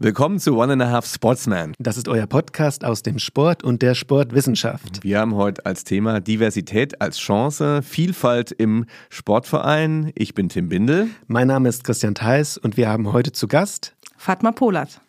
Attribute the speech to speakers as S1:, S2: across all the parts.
S1: Willkommen zu One and a Half Sportsman.
S2: Das ist euer Podcast aus dem Sport und der Sportwissenschaft.
S1: Wir haben heute als Thema Diversität als Chance, Vielfalt im Sportverein. Ich bin Tim Bindel.
S2: Mein Name ist Christian Theis und wir haben heute zu Gast
S3: Fatma Polat.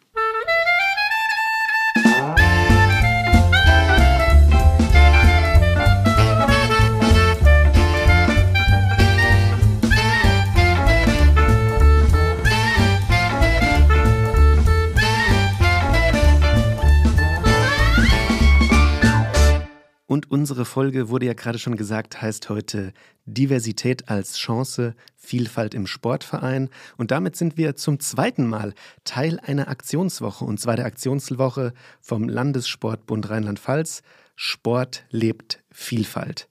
S2: Und unsere Folge, wurde ja gerade schon gesagt, heißt heute Diversität als Chance, Vielfalt im Sportverein. Und damit sind wir zum zweiten Mal Teil einer Aktionswoche, und zwar der Aktionswoche vom Landessportbund Rheinland-Pfalz. Sport lebt Vielfalt.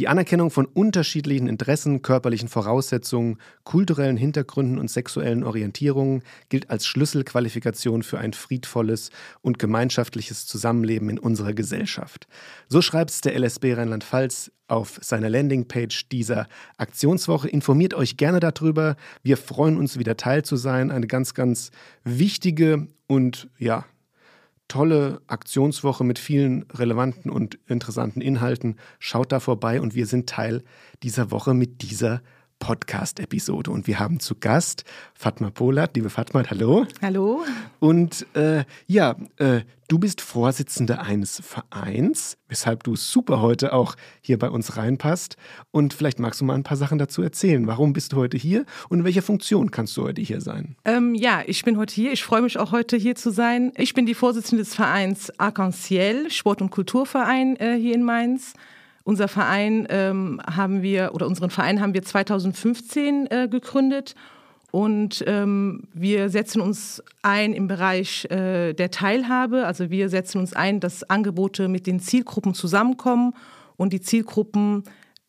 S2: Die Anerkennung von unterschiedlichen Interessen, körperlichen Voraussetzungen, kulturellen Hintergründen und sexuellen Orientierungen gilt als Schlüsselqualifikation für ein friedvolles und gemeinschaftliches Zusammenleben in unserer Gesellschaft. So schreibt es der LSB Rheinland-Pfalz auf seiner Landingpage dieser Aktionswoche. Informiert euch gerne darüber. Wir freuen uns wieder Teil zu sein. Eine ganz, ganz wichtige und ja, tolle Aktionswoche mit vielen relevanten und interessanten Inhalten. Schaut da vorbei und wir sind Teil dieser Woche mit dieser Podcast-Episode. Und wir haben zu Gast Fatma Polat. Liebe Fatma, hallo.
S3: Hallo.
S2: Und äh, ja, äh, du bist Vorsitzende eines Vereins, weshalb du super heute auch hier bei uns reinpasst. Und vielleicht magst du mal ein paar Sachen dazu erzählen. Warum bist du heute hier und in welcher Funktion kannst du heute hier sein?
S3: Ähm, ja, ich bin heute hier. Ich freue mich auch heute hier zu sein. Ich bin die Vorsitzende des Vereins Arc-en-Ciel, Sport- und Kulturverein äh, hier in Mainz. Unser Verein ähm, haben wir, oder unseren Verein haben wir 2015 äh, gegründet und ähm, wir setzen uns ein im Bereich äh, der Teilhabe. Also wir setzen uns ein, dass Angebote mit den Zielgruppen zusammenkommen und die Zielgruppen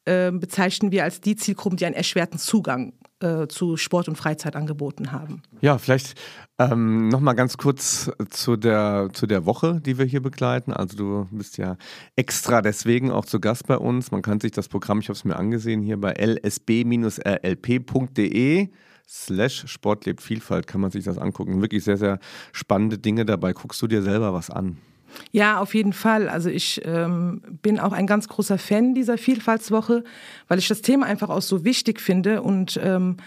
S3: äh, bezeichnen wir als die Zielgruppen, die einen erschwerten Zugang äh, zu Sport- und Freizeitangeboten haben.
S1: Ja, vielleicht ähm, nochmal ganz kurz zu der, zu der Woche, die wir hier begleiten. Also du bist ja extra deswegen auch zu Gast bei uns. Man kann sich das Programm, ich habe es mir angesehen, hier bei lsb-rlp.de slash Sport Vielfalt kann man sich das angucken. Wirklich sehr, sehr spannende Dinge dabei. Guckst du dir selber was an?
S3: Ja, auf jeden Fall. Also ich ähm, bin auch ein ganz großer Fan dieser Vielfaltswoche, weil ich das Thema einfach auch so wichtig finde und ähm,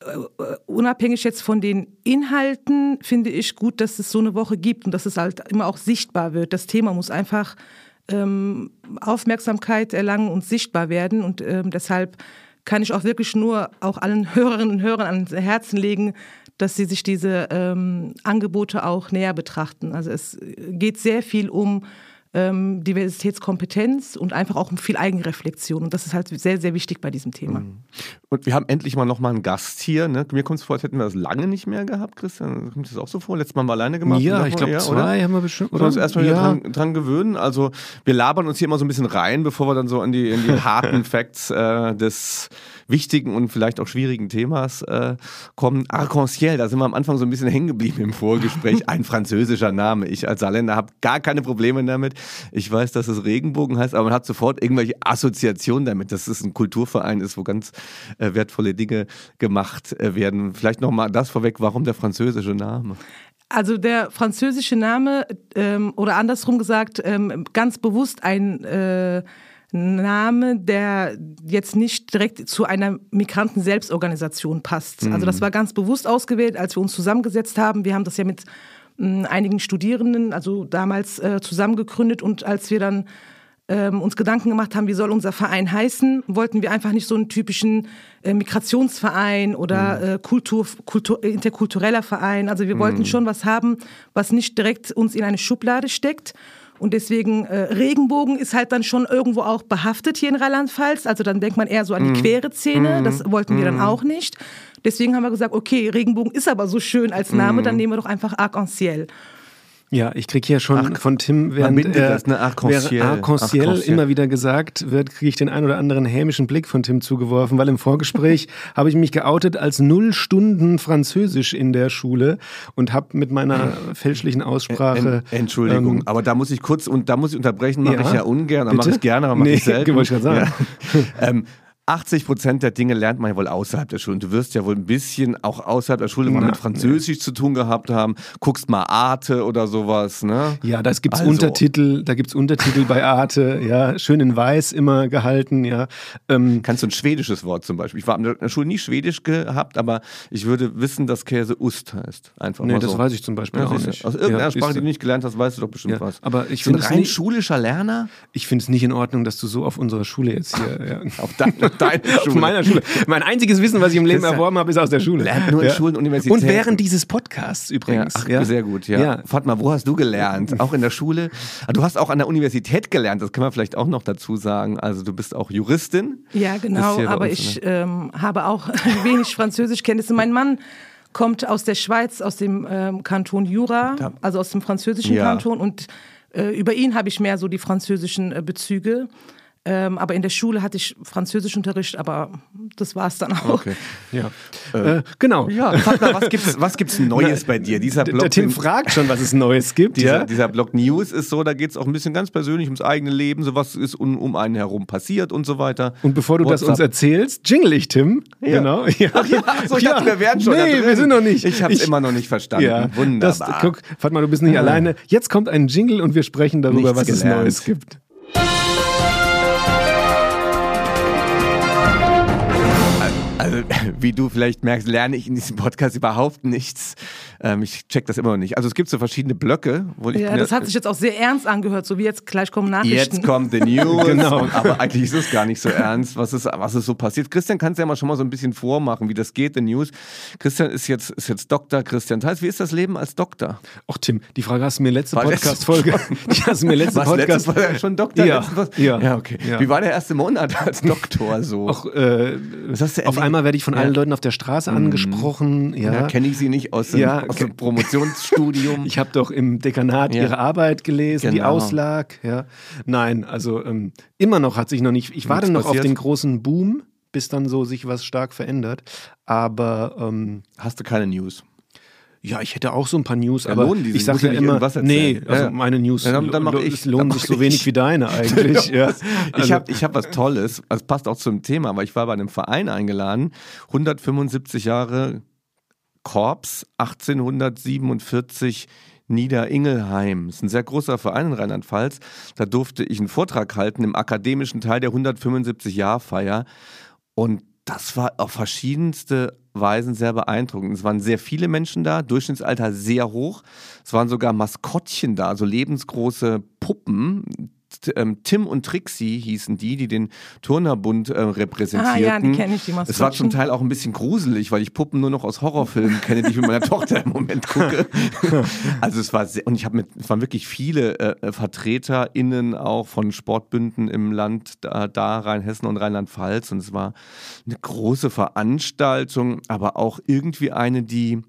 S3: äh, unabhängig jetzt von den Inhalten finde ich gut, dass es so eine Woche gibt und dass es halt immer auch sichtbar wird. Das Thema muss einfach ähm, Aufmerksamkeit erlangen und sichtbar werden und ähm, deshalb kann ich auch wirklich nur auch allen Hörerinnen und Hörern ans Herzen legen, dass sie sich diese ähm, Angebote auch näher betrachten. Also es geht sehr viel um ähm, Diversitätskompetenz und einfach auch um viel Eigenreflexion. Und das ist halt sehr, sehr wichtig bei diesem Thema. Mhm.
S1: Und wir haben endlich mal nochmal einen Gast hier. Ne? Mir kommt es vor, als hätten wir das lange nicht mehr gehabt, Christian. Kommt das auch so vor? Letztes Mal haben wir alleine gemacht.
S2: Ja, ich glaube, zwei oder? haben wir bestimmt.
S1: Oder? uns erstmal ja. dran, dran, gewöhnen. Also wir labern uns hier immer so ein bisschen rein, bevor wir dann so in die, in die harten Facts äh, des wichtigen und vielleicht auch schwierigen Themas äh, kommen. Arc-en-Ciel, da sind wir am Anfang so ein bisschen hängen geblieben im Vorgespräch. Ein französischer Name. Ich als Saarländer habe gar keine Probleme damit. Ich weiß, dass es Regenbogen heißt, aber man hat sofort irgendwelche Assoziationen damit, dass es ein Kulturverein ist, wo ganz äh, wertvolle Dinge gemacht äh, werden. Vielleicht nochmal das vorweg, warum der französische Name?
S3: Also der französische Name ähm, oder andersrum gesagt, ähm, ganz bewusst ein äh, Name, der jetzt nicht direkt zu einer Migranten-Selbstorganisation passt. Mhm. Also das war ganz bewusst ausgewählt, als wir uns zusammengesetzt haben. Wir haben das ja mit äh, einigen Studierenden, also damals äh, zusammengegründet und als wir dann ähm, uns Gedanken gemacht haben, wie soll unser Verein heißen, wollten wir einfach nicht so einen typischen äh, Migrationsverein oder mhm. äh, Kultur, Kultur, interkultureller Verein. Also wir wollten mhm. schon was haben, was nicht direkt uns in eine Schublade steckt und deswegen äh, Regenbogen ist halt dann schon irgendwo auch behaftet hier in Rheinland-Pfalz. Also dann denkt man eher so an die mhm. quere Szene. Das wollten wir dann mhm. auch nicht. Deswegen haben wir gesagt, okay, Regenbogen ist aber so schön als Name, dann mhm. nehmen wir doch einfach Arc-en-Ciel.
S2: Ja, ich kriege hier schon Ach, von Tim, während, äh, das, ne? Arc-en-Ciel Arc Arc immer wieder gesagt wird, kriege ich den ein oder anderen hämischen Blick von Tim zugeworfen, weil im Vorgespräch habe ich mich geoutet als null Stunden Französisch in der Schule und habe mit meiner fälschlichen Aussprache...
S1: En, Entschuldigung, ähm, aber da muss ich kurz, und da muss ich unterbrechen, mache ja, ich ja ungern, mache ich gerne, aber mache nee, ich selten.
S2: Ich sagen.
S1: Ja. ähm, 80 Prozent der Dinge lernt man ja wohl außerhalb der Schule. Und du wirst ja wohl ein bisschen auch außerhalb der Schule mal mit Französisch zu tun gehabt haben. Guckst mal Arte oder sowas, ne?
S2: Ja, da gibt's
S1: Also.
S2: Untertitel, da gibt's Untertitel bei Arte, ja, schön in weiß immer gehalten, ja. Ähm,
S1: Kannst du ein schwedisches Wort zum Beispiel? Ich war in der Schule nie Schwedisch gehabt, aber ich würde wissen, dass Käse Ust heißt. Einfach
S2: nee, das
S1: so.
S2: weiß ich zum Beispiel
S1: Ja,
S2: auch nicht.
S1: Aus irgendeiner
S2: ja,
S1: Sprache, die
S2: du.
S1: nicht gelernt hast, weißt du doch bestimmt
S2: Ja,
S1: was.
S2: aber ich es
S1: rein
S2: nicht-
S1: schulischer Lerner
S2: Ich finde es nicht in Ordnung, dass du so auf unserer Schule jetzt hier. Ja.
S1: auf deine,
S2: Auf
S1: Schule.
S2: meiner Schule. Mein einziges Wissen, was ich im Leben erworben habe, ist aus der Schule.
S1: lernt nur in Schulen, Universitäten.
S2: Und während dieses Podcasts
S1: Ja,
S2: übrigens.
S1: ach, sehr gut, ja.
S2: ja.
S1: Fatma, wo hast du gelernt? Auch in der Schule? Ah, Du hast auch an der Universität gelernt, das kann man vielleicht auch noch dazu sagen. Also du bist auch Juristin.
S3: Ja, genau, aber
S1: uns,
S3: ich
S1: ne?
S3: ähm, habe auch wenig Französischkenntnisse. Mein Mann kommt aus der Schweiz, aus dem ähm, Kanton Jura, also aus dem französischen
S1: Ja.
S3: Kanton und äh, über ihn habe ich mehr so die französischen äh, Bezüge. Ähm, aber in der Schule hatte ich Französischunterricht, aber das war es dann auch.
S1: Okay.
S2: ja. Äh, genau.
S1: Ja, Fatma, was gibt's, was gibt's Neues bei dir? Dieser
S2: Der,
S1: Blog,
S2: der Tim fragt schon, was es Neues gibt.
S1: dieser,
S2: ja?
S1: dieser Blog News ist so, da geht's auch ein bisschen ganz persönlich ums eigene Leben, so was ist um, um einen herum passiert und so weiter.
S2: Und bevor du das uns
S1: WhatsApp.
S2: erzählst, jingle ich, Tim.
S1: Ja.
S2: Genau. Ja.
S1: Ach ja, so, ich dachte, wir wären schon da
S2: Nee,
S1: drin.
S2: wir sind noch nicht.
S1: Ich habe es immer noch nicht verstanden.
S2: Ja,
S1: Wunderbar.
S2: Das, guck, Fatma, du bist nicht alleine. Jetzt kommt ein Jingle und wir sprechen darüber,
S1: Nichts
S2: was es
S1: gelernt.
S2: Neues gibt.
S1: Also, wie du vielleicht merkst, lerne ich in diesem Podcast überhaupt nichts. Ähm, ich check das immer noch nicht. Also es gibt so verschiedene Blöcke, wo ich
S3: Ja, das hat sich jetzt auch sehr ernst angehört, so wie jetzt gleich kommen Nachrichten.
S1: Jetzt kommt the News.
S2: Genau.
S1: Aber eigentlich ist es gar nicht so ernst, was ist, was ist so passiert. Christian, kannst du ja mal schon mal so ein bisschen vormachen, wie das geht, the News. Christian ist jetzt, ist jetzt Doktor, Christian Theis. Wie ist das Leben als Doktor?
S2: Ach Tim, die Frage hast du mir letzte Podcast-Folge. Die hast du mir letzte
S1: Was,
S2: Podcast.
S1: letztes war er schon Doktor?
S2: Ja, ja,
S1: ja, okay.
S2: ja.
S1: Wie war der erste Monat als Doktor so?
S2: Auch, äh,
S1: Was hast du
S2: auf
S1: erlebt?
S2: Werde ich von
S1: Ja. Mhm.
S2: allen Leuten auf der Straße angesprochen. Ja,
S1: ja, kenne ich sie nicht aus dem,
S2: Ja,
S1: aus dem Promotionsstudium.
S2: Ich habe doch im Dekanat ihre Arbeit gelesen, die
S1: Genau.
S2: Auslag. Ja. Nein, also ähm, immer noch hat sich noch nicht. Ich warte
S1: Nichts
S2: noch auf den großen Boom, bis dann so sich was stark verändert. Aber ähm,
S1: Hast du keine News?
S2: Ja, ich hätte auch so ein paar News,
S1: Ja,
S2: aber ich sage
S1: ja
S2: immer,
S1: irgendwas
S2: nee, also meine News
S1: Ja, dann- dann mach ich.
S2: lohnen sich so wenig
S1: ich.
S2: wie deine eigentlich. ja.
S1: Ich
S2: Also-
S1: habe ich hab was Tolles, das passt auch zum Thema, weil ich war bei einem Verein eingeladen, 175 Jahre Korps, 1847 Niederingelheim. Das ist ein sehr großer Verein in Rheinland-Pfalz. Da durfte ich einen Vortrag halten im akademischen Teil der 175-Jahr-Feier. Und das war auf verschiedenste Weisen sehr beeindruckend. Es waren sehr viele Menschen da, Durchschnittsalter sehr hoch. Es waren sogar Maskottchen da, so lebensgroße Puppen. Ähm, Tim und Trixie hießen die, die den Turnerbund äh, repräsentierten.
S3: Ah ja, die kenne ich, die
S1: Es war zum
S3: Maskottchen.
S1: Teil auch ein bisschen gruselig, weil ich Puppen nur noch aus Horrorfilmen kenne, die ich mit meiner Tochter im Moment gucke. Also es war sehr, und ich habe mit, es waren wirklich viele äh, VertreterInnen auch von Sportbünden im Land da, da Rheinhessen und Rheinland-Pfalz und es war eine große Veranstaltung, aber auch irgendwie eine, die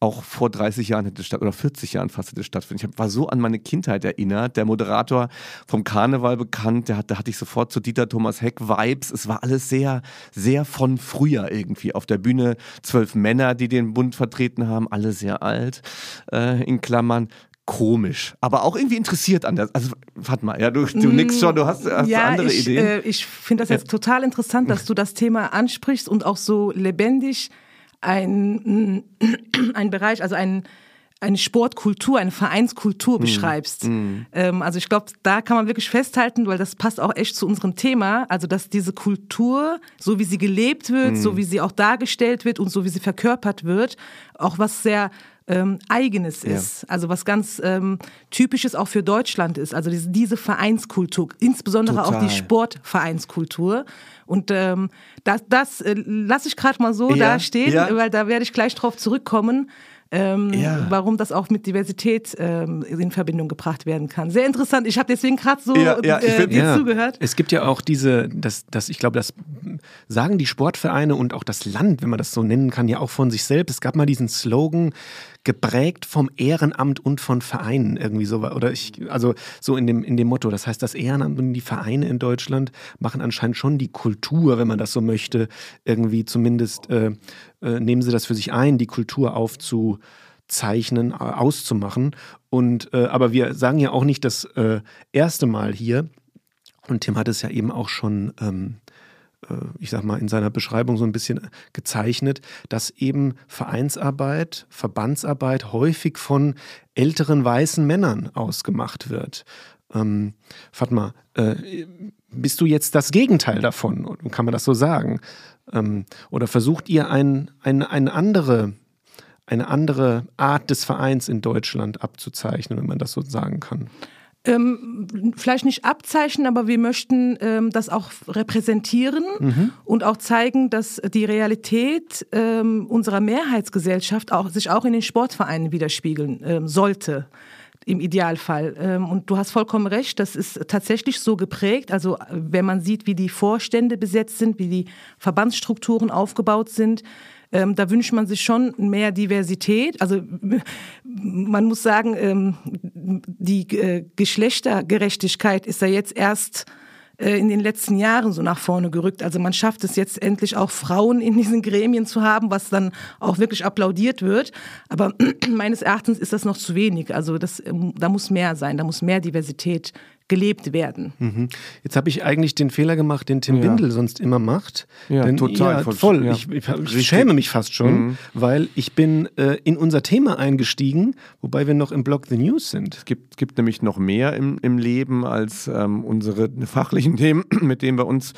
S1: auch vor 30 Jahren hätte statt oder 40 Jahren fast hätte stattfinden. Ich war so an meine Kindheit erinnert. Der Moderator vom Karneval bekannt, der hat, da hatte ich sofort zu Dieter Thomas Heck Vibes. Es war alles sehr, sehr von früher irgendwie. Auf der Bühne zwölf Männer, die den Bund vertreten haben, alle sehr alt, äh, in Klammern. Komisch, aber auch irgendwie interessiert an das. Also, warte mal, ja, du, du nix schon, du hast, hast
S3: Mm, ja,
S1: andere
S3: ich,
S1: Ideen.
S3: Äh, ich finde das jetzt total interessant, dass du das Thema ansprichst und auch so lebendig ein, ein Bereich, also ein, eine Sportkultur, eine Vereinskultur
S1: Hm,
S3: beschreibst. Ähm, also ich glaube, da kann man wirklich festhalten, weil das passt auch echt zu unserem Thema, also dass diese Kultur, so wie sie gelebt wird,
S1: Hm.
S3: so wie sie auch dargestellt wird und so wie sie verkörpert wird, auch was sehr ähm, Eigenes
S1: Ja.
S3: ist. Also was ganz ähm, Typisches auch für Deutschland ist. Also diese, diese Vereinskultur, insbesondere auch
S1: Total.
S3: die Sportvereinskultur. Und ähm, das, das äh, lasse ich gerade mal so
S1: Ja,
S3: da stehen,
S1: ja.
S3: weil da werde ich gleich drauf zurückkommen. Ähm,
S1: Ja.
S3: warum das auch mit Diversität ähm, in Verbindung gebracht werden kann. Sehr interessant. Ich habe deswegen gerade so
S1: Ja, ja,
S3: äh,
S1: will-
S3: dir zugehört.
S2: Es gibt ja auch diese, das, das, ich glaube, das sagen die Sportvereine und auch das Land, wenn man das so nennen kann, ja auch von sich selbst. Es gab mal diesen Slogan, geprägt vom Ehrenamt und von Vereinen irgendwie so oder ich also so in dem in dem Motto das heißt das Ehrenamt und die Vereine in Deutschland machen anscheinend schon die Kultur wenn man das so möchte irgendwie zumindest äh, äh, nehmen sie das für sich ein die Kultur aufzuzeichnen äh, auszumachen und äh, aber wir sagen ja auch nicht das äh, erste Mal hier und Tim hat es ja eben auch schon ähm, äh, ich sag mal, in seiner Beschreibung so ein bisschen gezeichnet, dass eben Vereinsarbeit, Verbandsarbeit häufig von älteren weißen Männern ausgemacht wird. Ähm, Fatma, äh, bist du jetzt das Gegenteil davon? Kann man das so sagen? Ähm, oder versucht ihr ein, ein, eine, andere, eine andere Art des Vereins in Deutschland abzuzeichnen, wenn man das so sagen kann?
S3: Ähm, vielleicht nicht abzeichnen, aber wir möchten ähm, das auch repräsentieren mhm. und auch zeigen, dass die Realität ähm, unserer Mehrheitsgesellschaft auch, sich auch in den Sportvereinen widerspiegeln ähm, sollte im Idealfall. Ähm, und du hast vollkommen recht, das ist tatsächlich so geprägt. Also wenn man sieht, wie die Vorstände besetzt sind, wie die Verbandsstrukturen aufgebaut sind, ähm, da wünscht man sich schon mehr Diversität. Also man muss sagen, ähm, die äh, Geschlechtergerechtigkeit ist ja jetzt erst in den letzten Jahren so nach vorne gerückt. Also man schafft es jetzt endlich auch Frauen in diesen Gremien zu haben, was dann auch wirklich applaudiert wird. Aber meines Erachtens ist das noch zu wenig. Also das, ähm, da muss mehr sein, da muss mehr Diversität gelebt werden.
S2: Mhm. Jetzt habe ich eigentlich den Fehler gemacht, den Tim ja. Windel sonst immer macht.
S1: Ja, Denn, total.
S2: Ja, voll. Ja. Ich, ich, ich, schäme mich fast schon, mhm. weil ich bin äh, in unser Thema eingestiegen, wobei wir noch im Blog The News sind.
S1: Es gibt, gibt nämlich noch mehr im, im Leben als ähm, unsere fachlichen Themen, mit denen wir uns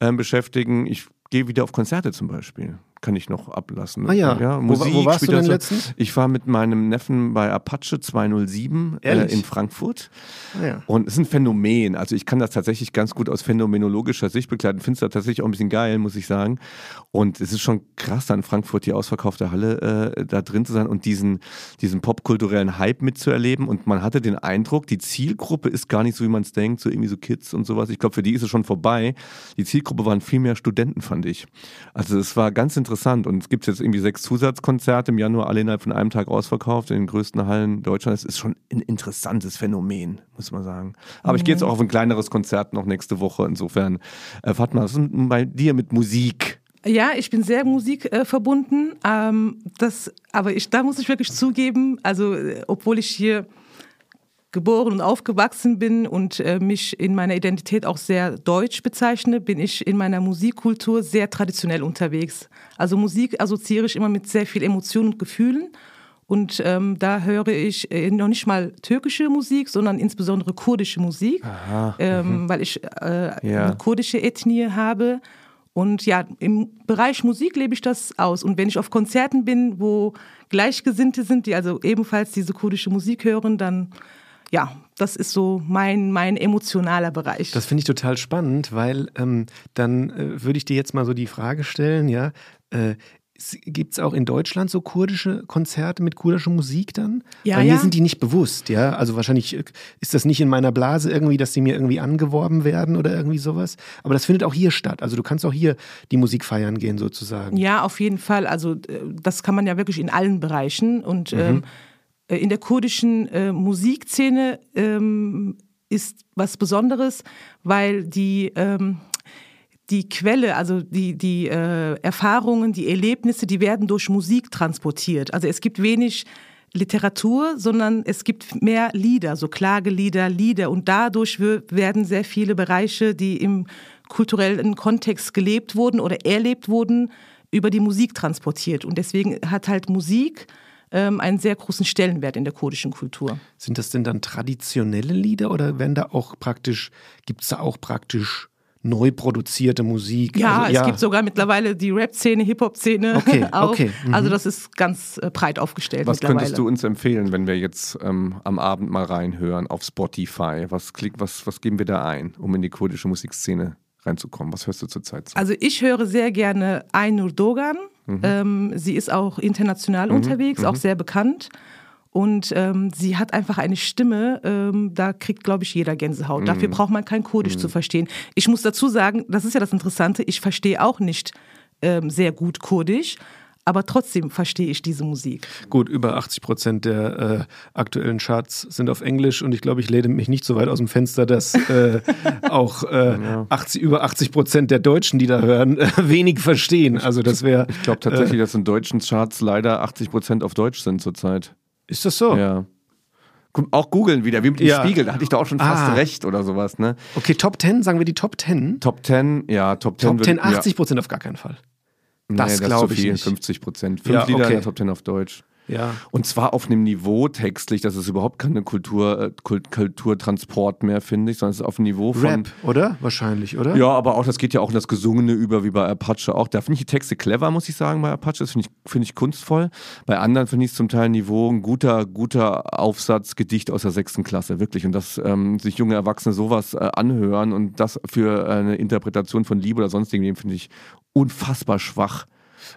S1: ähm, beschäftigen. Ich gehe wieder auf Konzerte zum Beispiel kann ich noch ablassen.
S2: Ah ja,
S1: ja Musik wo, wo warst du denn so. letztens? Ich war mit meinem Neffen bei Apache 207 äh, in Frankfurt. Ah ja. Und es ist ein Phänomen. Also ich kann das tatsächlich ganz gut aus phänomenologischer Sicht begleiten. Finde es da tatsächlich auch ein bisschen geil, muss ich sagen. Und es ist schon krass, da in Frankfurt die ausverkaufte Halle äh, da drin zu sein und diesen, diesen popkulturellen Hype mitzuerleben. Und man hatte den Eindruck, die Zielgruppe ist gar nicht so, wie man es denkt, so irgendwie so Kids und sowas. Ich glaube, für die ist es schon vorbei. Die Zielgruppe waren viel mehr Studenten, fand ich. Also es war ganz interessant interessant. Und es gibt jetzt irgendwie sechs Zusatzkonzerte im Januar, alle innerhalb von einem Tag ausverkauft in den größten Hallen Deutschlands. Das ist schon ein interessantes Phänomen, muss man sagen. Aber mhm. ich gehe jetzt auch auf ein kleineres Konzert noch nächste Woche. Insofern, äh, Fatma, was ist bei dir mit Musik?
S3: Ja, ich bin sehr musikverbunden. Äh, ähm, das, aber ich, da muss ich wirklich zugeben, also äh, obwohl ich hier geboren und aufgewachsen bin und äh, mich in meiner Identität auch sehr deutsch bezeichne, bin ich in meiner Musikkultur sehr traditionell unterwegs. Also Musik assoziiere ich immer mit sehr viel Emotionen und Gefühlen. Und ähm, da höre ich äh, noch nicht mal türkische Musik, sondern insbesondere kurdische Musik, ähm, mhm. weil ich äh, ja. eine kurdische Ethnie habe. Und ja, im Bereich Musik lebe ich das aus. Und wenn ich auf Konzerten bin, wo Gleichgesinnte sind, die also ebenfalls diese kurdische Musik hören, dann ja, das ist so mein, mein emotionaler Bereich.
S2: Das finde ich total spannend, weil ähm, dann äh, würde ich dir jetzt mal so die Frage stellen, ja, äh, Gibt es auch in Deutschland so kurdische Konzerte mit kurdischer Musik dann?
S3: Ja,
S2: Bei
S3: mir
S2: ja. sind die nicht bewusst, ja. Also wahrscheinlich äh, ist das nicht in meiner Blase irgendwie, dass die mir irgendwie angeworben werden oder irgendwie sowas. Aber das findet auch hier statt. Also du kannst auch hier die Musik feiern gehen sozusagen.
S3: Ja, auf jeden Fall. Also äh, das kann man ja wirklich in allen Bereichen. Und mhm. ähm, äh, in der kurdischen äh, Musikszene ähm, ist was Besonderes, weil die, ähm, die Quelle, also die, die äh, Erfahrungen, die Erlebnisse, die werden durch Musik transportiert. Also es gibt wenig Literatur, sondern es gibt mehr Lieder, so Klagelieder, Lieder und dadurch werden sehr viele Bereiche, die im kulturellen Kontext gelebt wurden oder erlebt wurden, über die Musik transportiert. Und deswegen hat halt Musik ähm, einen sehr großen Stellenwert in der kurdischen Kultur.
S2: Sind das denn dann traditionelle Lieder oder werden da auch praktisch, gibt es da auch praktisch neu produzierte Musik.
S3: Ja, also, ja, es gibt sogar mittlerweile die Rap-Szene, Hip-Hop-Szene
S2: okay,
S3: auch.
S2: Okay,
S3: mhm. Also das ist ganz äh, breit aufgestellt
S1: Was könntest du uns empfehlen, wenn wir jetzt ähm, am Abend mal reinhören auf Spotify? Was, klick, was, was geben wir da ein, um in die kurdische Musikszene reinzukommen? Was hörst du zurzeit so?
S3: Also ich höre sehr gerne Ainur Dogan. Mhm. Ähm, sie ist auch international mhm. unterwegs, mhm. auch sehr bekannt. Und ähm, sie hat einfach eine Stimme, ähm, da kriegt, glaube ich, jeder Gänsehaut. Mhm. Dafür braucht man kein Kurdisch zu mhm. verstehen. Ich muss dazu sagen, das ist ja das Interessante, ich verstehe auch nicht ähm, sehr gut Kurdisch aber trotzdem verstehe ich diese Musik.
S2: Gut, über 80 Prozent der äh, aktuellen Charts sind auf Englisch und ich glaube, ich lehne mich nicht so weit aus dem Fenster, dass äh, auch äh, ja. 80, über 80 Prozent der Deutschen, die da hören, äh, wenig verstehen. Also das wäre.
S1: Ich glaube tatsächlich, äh, dass in deutschen Charts leider 80 Prozent auf Deutsch sind zurzeit.
S2: Ist das so?
S1: Ja. auch googeln wieder, wie mit dem
S2: Ja.
S1: Spiegel, da hatte ich doch auch schon fast
S2: Ah.
S1: recht oder sowas, ne?
S2: Okay, Top 10, sagen wir die Top 10?
S1: Top 10, ja, Top 10.
S2: Top 10,
S1: würd-
S2: 80 Prozent auf gar keinen Fall. Das
S1: nee, ist
S2: glaub
S1: zu
S2: ich
S1: viel,
S2: nicht.
S1: 50 Prozent. Fünf
S2: Ja,
S1: Lieder
S2: okay.
S1: in der Top 10 auf Deutsch.
S2: Ja.
S1: Und zwar auf einem Niveau textlich, dass es überhaupt keine Kultur, äh, Kult, Kulturtransport mehr, finde ich, sondern es ist auf dem Niveau von.
S2: Rap, oder? Wahrscheinlich, oder?
S1: Ja, aber auch, das geht ja auch in das Gesungene über, wie bei Apache auch. Da finde ich die Texte clever, muss ich sagen, bei Apache. Das finde ich, finde ich kunstvoll. Bei anderen finde ich es zum Teil Niveau, ein guter, guter Aufsatz, Gedicht aus der sechsten Klasse, wirklich. Und dass ähm, sich junge Erwachsene sowas äh, anhören und das für eine Interpretation von Liebe oder sonstigen finde ich unfassbar schwach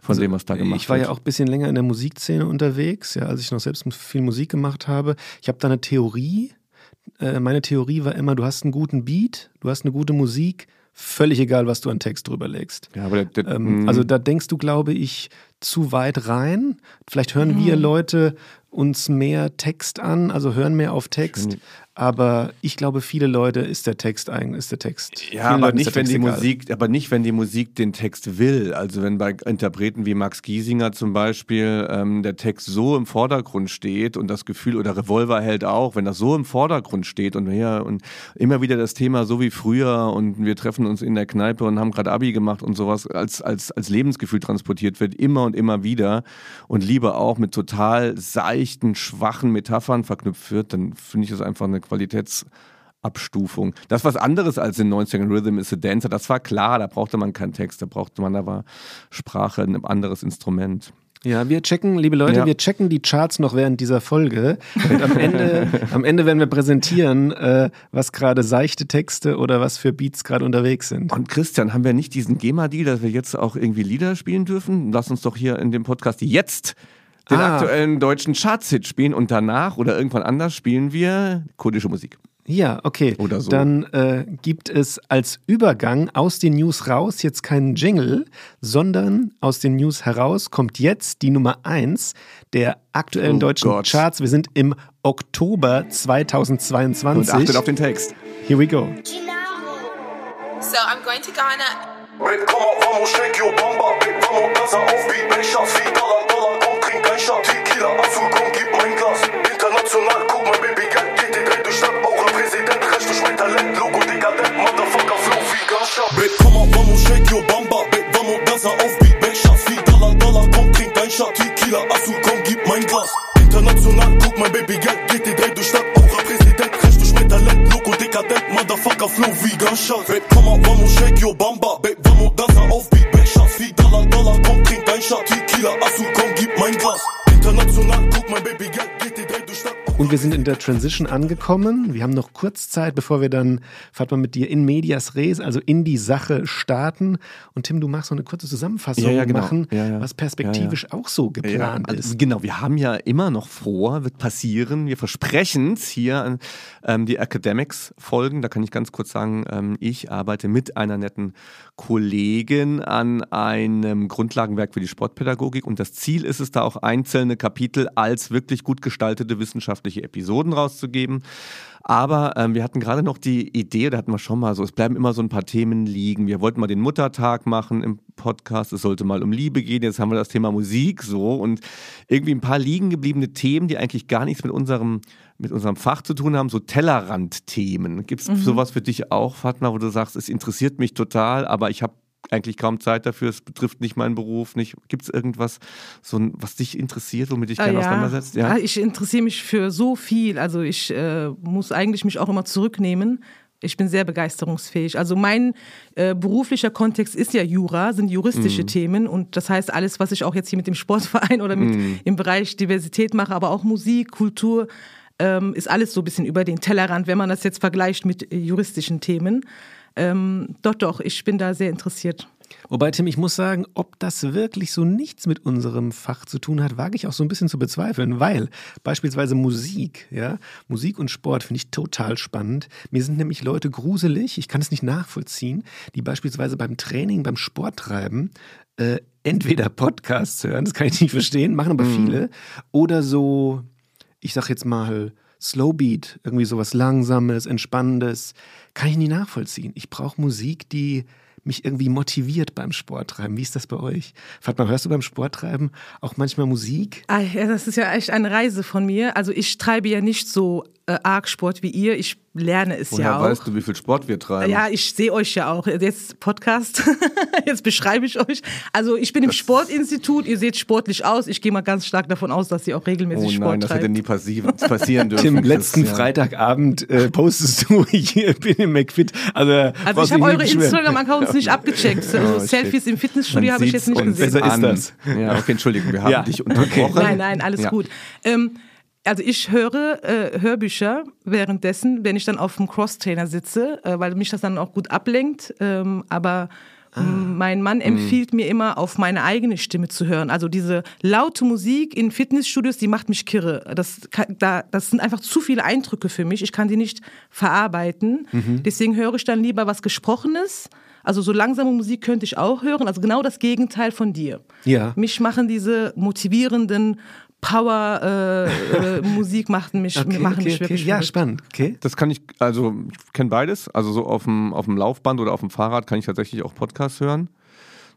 S1: von dem, was da gemacht
S2: Also, Ich war
S1: wird.
S2: ja auch ein bisschen länger in der Musikszene unterwegs, ja, als ich noch selbst viel Musik gemacht habe. Ich habe da eine Theorie. Äh, meine Theorie war immer, du hast einen guten Beat, du hast eine gute Musik, völlig egal, was du an Text drüber legst.
S1: Ja, aber der, der,
S2: Ähm,
S1: mh.
S2: also da denkst du, glaube ich, zu weit rein. Vielleicht hören wir Leute uns mehr Text an, also hören mehr auf Text. Aber ich glaube, viele Leute ist der Text eigentlich, ist der Text.
S1: Ja, aber nicht, wenn
S2: Text
S1: die
S2: egal.
S1: Musik, aber nicht, wenn die Musik den Text will. Also wenn bei Interpreten wie Max Giesinger zum Beispiel ähm, der Text so im Vordergrund steht und das Gefühl oder Revolverheld auch, wenn das so im Vordergrund steht und hier und immer wieder das Thema so wie früher und wir treffen uns in der Kneipe und haben gerade Abi gemacht und sowas als als als Lebensgefühl transportiert wird immer und immer wieder und Liebe auch mit total seichten, schwachen Metaphern verknüpft wird, dann finde ich das einfach eine Qualitäts Abstufung. Das ist was anderes als in 90ern Rhythm is a Dancer. Das war klar, da brauchte man keinen Text, da brauchte man aber Sprache, ein anderes Instrument.
S2: Ja, wir checken, liebe Leute,
S1: Ja.
S2: wir checken die Charts noch während dieser Folge. Und am Ende, am Ende werden wir präsentieren, äh, was gerade seichte Texte oder was für Beats gerade unterwegs sind.
S1: Und Christian, haben wir nicht diesen GEMA-Deal, dass wir jetzt auch irgendwie Lieder spielen dürfen? Lass uns doch hier in dem Podcast jetzt den
S2: Ah.
S1: aktuellen deutschen Charts-Hit spielen und danach oder irgendwann anders spielen wir kurdische Musik.
S2: Ja, okay.
S1: Oder so.
S2: Dann äh, gibt es als Übergang aus den News raus jetzt keinen Jingle, sondern aus den News heraus kommt jetzt die Nummer 1 der aktuellen
S1: Oh
S2: deutschen
S1: Gott.
S2: Charts. Wir sind im Oktober 2022.
S1: Und achtet auf den Text.
S2: Here we go.
S4: So I'm going to Ghana.
S5: Babe, komm mal, vamos, shake your bamba. Babe, vamos, dansa auf Beat. Wie Dollar, Dollar, Shot. Tequila, komm, gib mein Glas. International, guck mal, Baby, Geld geht dreht durch Stadt. Auch ein Präsident, recht durch mein Talent. Logo, dekadent, Motherfucker, Flow, wie Ganscha. Babe, komm mal, vamos, shake your bamba? Babe, vamos, dansa auf Beat. Babe, Schatz, wie Dollar, Dollar, komm, trink ein Shot. Tequila, komm, gib mein Glas. International, guck mal, Baby, Geld geht dreht durch Stadt. Auch ein Präsident, recht durch mein Talent. Logo, dekadent, Motherfucker, Flow, wie Ganscha. Babe, komm mal, vamos, shake your bamba? Babe, vamos, dansa auf Beat. Babe, Schatz, wie Dollar, Dollar, komm, trink ein Shot. Tequila, Azul,
S2: Und wir sind in der Transition angekommen. Wir haben noch kurz Zeit, bevor wir dann, Fatma, mit dir in Medias Res, also in die Sache starten. Und Tim, du machst noch eine kurze Zusammenfassung
S1: Ja, ja, genau.
S2: machen,
S1: Ja,
S2: was perspektivisch auch so geplant
S1: also,
S2: ist.
S1: Genau, wir haben ja immer noch vor, wird passieren, wir versprechen es hier an ähm, die Academics-Folgen. Da kann ich ganz kurz sagen, ähm, ich arbeite mit einer netten Kollegin an einem Grundlagenwerk für die Sportpädagogik und das Ziel ist es, da auch einzelne Kapitel als wirklich gut gestaltete wissenschaftliche Episoden rauszugeben. Aber ähm, wir hatten gerade noch die Idee, da hatten wir schon mal so, es bleiben immer so ein paar Themen liegen. Wir wollten mal den Muttertag machen im Podcast, es sollte mal um Liebe gehen, jetzt haben wir das Thema Musik so und irgendwie ein paar liegen gebliebene Themen, die eigentlich gar nichts mit unserem, mit unserem Fach zu tun haben, so Tellerrand-Themen. Gibt es sowas für dich auch, Fatma, wo du sagst, es interessiert mich total, aber ich habe eigentlich kaum Zeit dafür, es betrifft nicht meinen Beruf, nicht. Gibt es irgendwas, so was dich interessiert, womit dich
S3: Ah,
S1: gerne
S3: ja.
S1: auseinandersetzt?
S3: Ah, Ich interessiere mich für so viel. Also ich äh, muss eigentlich mich auch immer zurücknehmen. Ich bin sehr begeisterungsfähig. Also mein äh, beruflicher Kontext ist ja Jura, sind juristische
S1: Mhm.
S3: Themen und das heißt alles, was ich auch jetzt hier mit dem Sportverein oder mit
S1: Mhm.
S3: im Bereich Diversität mache, aber auch Musik, Kultur, ähm, ist alles so ein bisschen über den Tellerrand, wenn man das jetzt vergleicht mit äh, juristischen Themen. Ähm, doch, doch, ich bin da sehr interessiert.
S2: Wobei, Tim, ich muss sagen, ob das wirklich so nichts mit unserem Fach zu tun hat, wage ich auch so ein bisschen zu bezweifeln, weil beispielsweise Musik, ja, Musik und Sport finde ich total spannend. Mir sind nämlich Leute gruselig, ich kann es nicht nachvollziehen, die beispielsweise beim Training, beim Sporttreiben äh, entweder Podcasts hören, das kann ich nicht verstehen, machen aber viele, oder so, ich sag jetzt mal, Slowbeat, irgendwie sowas Langsames, Entspannendes, kann ich nie nachvollziehen. Ich brauche Musik, die mich irgendwie motiviert beim Sporttreiben. Wie ist das bei euch? Fatma, hörst du beim Sporttreiben auch manchmal Musik?
S3: Ah, ja, das ist ja echt eine Reise von mir. Also ich treibe ja nicht so äh, arg Sport wie ihr. Ich lerne es
S1: Woher
S3: ja auch.
S1: weißt du, wie viel Sport wir treiben?
S3: Ja, ich sehe euch ja auch. Jetzt Podcast, jetzt beschreibe ich euch. Also ich bin im Sportinstitut, ihr seht sportlich aus. Ich gehe mal ganz stark davon aus, dass ihr auch regelmäßig
S1: Oh
S3: Sport
S1: nein, das
S3: treibt.
S1: hätte nie passi passieren dürfen.
S2: Tim, letzten
S1: Christian.
S2: Freitagabend äh, postest du hier, bin im McFit. Also,
S3: Also ich habe eure. Instagram-Accounts nicht abgecheckt. Also
S1: Oh, shit.
S3: Selfies im Fitnessstudio habe ich jetzt nicht gesehen.
S2: Besser ist
S1: an.
S2: das.
S1: Ja, okay, Entschuldigung, wir haben
S2: Ja,
S1: dich
S2: okay.
S1: unterbrochen.
S3: Nein, nein, alles
S1: Ja.
S3: gut. Ähm, also ich höre äh, Hörbücher währenddessen, wenn ich dann auf dem Crosstrainer sitze, äh, weil mich das dann auch gut ablenkt. Ähm, aber
S1: Ah.
S3: mein Mann
S1: Mhm.
S3: empfiehlt mir immer, auf meine eigene Stimme zu hören. Also diese laute Musik in Fitnessstudios, die macht mich kirre. Das, kann- da, das sind einfach zu viele Eindrücke für mich. Ich kann die nicht verarbeiten.
S1: Mhm.
S3: Deswegen höre ich dann lieber was Gesprochenes. Also so langsame Musik könnte ich auch hören. Also genau das Gegenteil von dir.
S2: Ja.
S3: Mich machen diese motivierenden Power äh, äh, Musik machen mich,
S2: Okay,
S3: machen
S2: okay,
S3: mich
S2: okay.
S3: wirklich
S2: Ja,
S3: verrückt.
S2: spannend. Okay.
S1: Das kann ich, also ich kenne beides. Also so auf dem, auf dem Laufband oder auf dem Fahrrad kann ich tatsächlich auch Podcasts hören.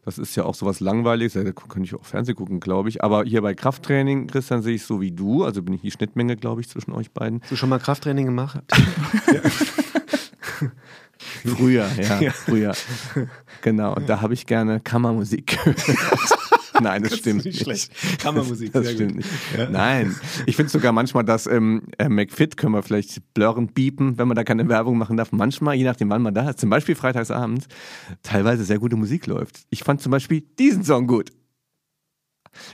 S1: Das ist ja auch sowas Langweiliges, da kann ich auch Fernsehen gucken, glaube ich. Aber hier bei Krafttraining, Christian, sehe ich so wie du. Also bin ich die Schnittmenge, glaube ich, zwischen euch beiden.
S2: Hast du schon mal Krafttraining gemacht?
S1: Früher, ja, früher. Genau, und da habe ich gerne Kammermusik gehört. Nein, das stimmt
S2: nicht
S1: nicht.
S2: schlecht. Kammermusik,
S1: Das
S2: sehr
S1: stimmt
S2: gut.
S1: nicht. Nein, ich finde sogar manchmal, dass ähm, äh, McFit können wir vielleicht blurren, biepen, wenn man da keine Werbung machen darf. Manchmal, je nachdem, wann man da ist, zum Beispiel freitagsabends, teilweise sehr gute Musik läuft. Ich fand zum Beispiel diesen Song gut.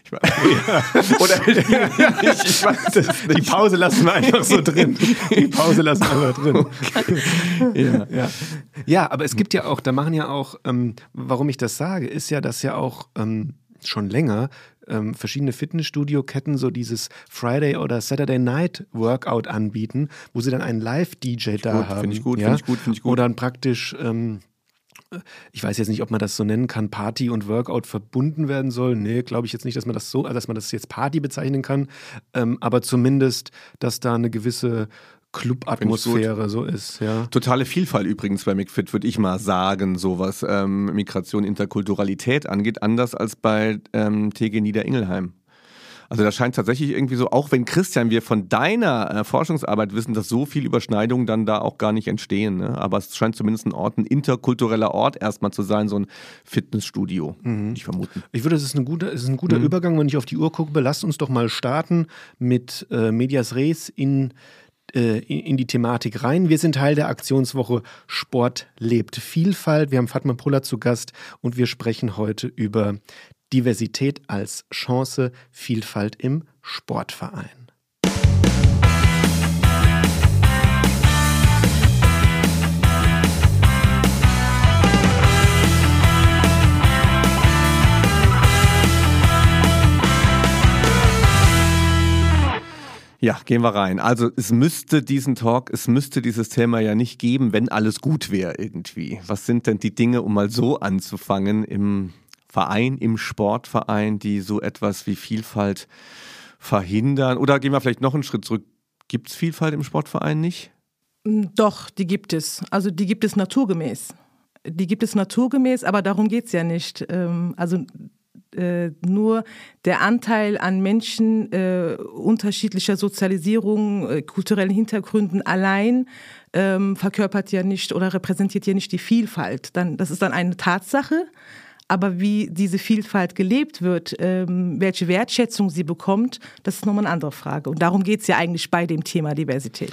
S1: Ich weiß, Oder ich, ich weiß es
S2: Die
S1: nicht.
S2: Pause lassen wir einfach so drin. Die Pause lassen wir einfach drin.
S1: Ja.
S2: Ja. ja, aber es gibt ja auch, da machen ja auch, ähm, warum ich das sage, ist ja, dass ja auch ähm, schon länger ähm, verschiedene Fitnessstudio-Ketten so dieses Friday oder Saturday Night Workout anbieten, wo sie dann einen Live-DJ da
S1: gut,
S2: haben.
S1: find ich gut,
S2: ja?
S1: find ich gut, find ich gut.
S2: Wo dann praktisch ähm, ich weiß jetzt nicht, ob man das so nennen kann, Party und Workout verbunden werden soll. Nee, glaube ich jetzt nicht, dass man das so, dass man das jetzt Party bezeichnen kann. Ähm, aber zumindest, dass da eine gewisse Club-Atmosphäre so ist, ja.
S1: Totale Vielfalt übrigens bei McFit, würde ich mal sagen, so was ähm, Migration, Interkulturalität angeht, anders als bei ähm, TG Niederingelheim. Also da scheint tatsächlich irgendwie so, auch wenn Christian, wir von deiner äh, Forschungsarbeit wissen, dass so viel Überschneidungen dann da auch gar nicht entstehen. Ne? Aber es scheint zumindest ein Ort, ein interkultureller Ort erstmal zu sein, so ein Fitnessstudio, würde ich vermuten.
S2: Ich würde, es ist ein guter, es ist ein guter Übergang, wenn ich auf die Uhr gucke. Lasst uns doch mal starten mit äh, Medias Res in, äh, in, die Thematik rein. Wir sind Teil der Aktionswoche Sport lebt Vielfalt. Wir haben Fatma Puller zu Gast und wir sprechen heute über Diversität als Chance, Vielfalt im Sportverein.
S1: Ja, gehen wir rein. Also es müsste diesen Talk, es müsste dieses Thema ja nicht geben, wenn alles gut wäre irgendwie. Was sind denn die Dinge, um mal so anzufangen im Verein, im Sportverein, die so etwas wie Vielfalt verhindern? Oder gehen wir vielleicht noch einen Schritt zurück. Gibt es Vielfalt im Sportverein nicht?
S3: Doch, die gibt es. Also die gibt es naturgemäß. Die gibt es naturgemäß, aber darum geht es ja nicht. Ähm, also äh, nur der Anteil an Menschen äh, unterschiedlicher Sozialisierung, äh, kulturellen Hintergründen allein ähm, verkörpert ja nicht oder repräsentiert ja nicht die Vielfalt. Dann, das ist dann eine Tatsache. Aber wie diese Vielfalt gelebt wird, ähm, welche Wertschätzung sie bekommt, das ist nochmal eine andere Frage. Und darum geht es ja eigentlich bei dem Thema Diversität.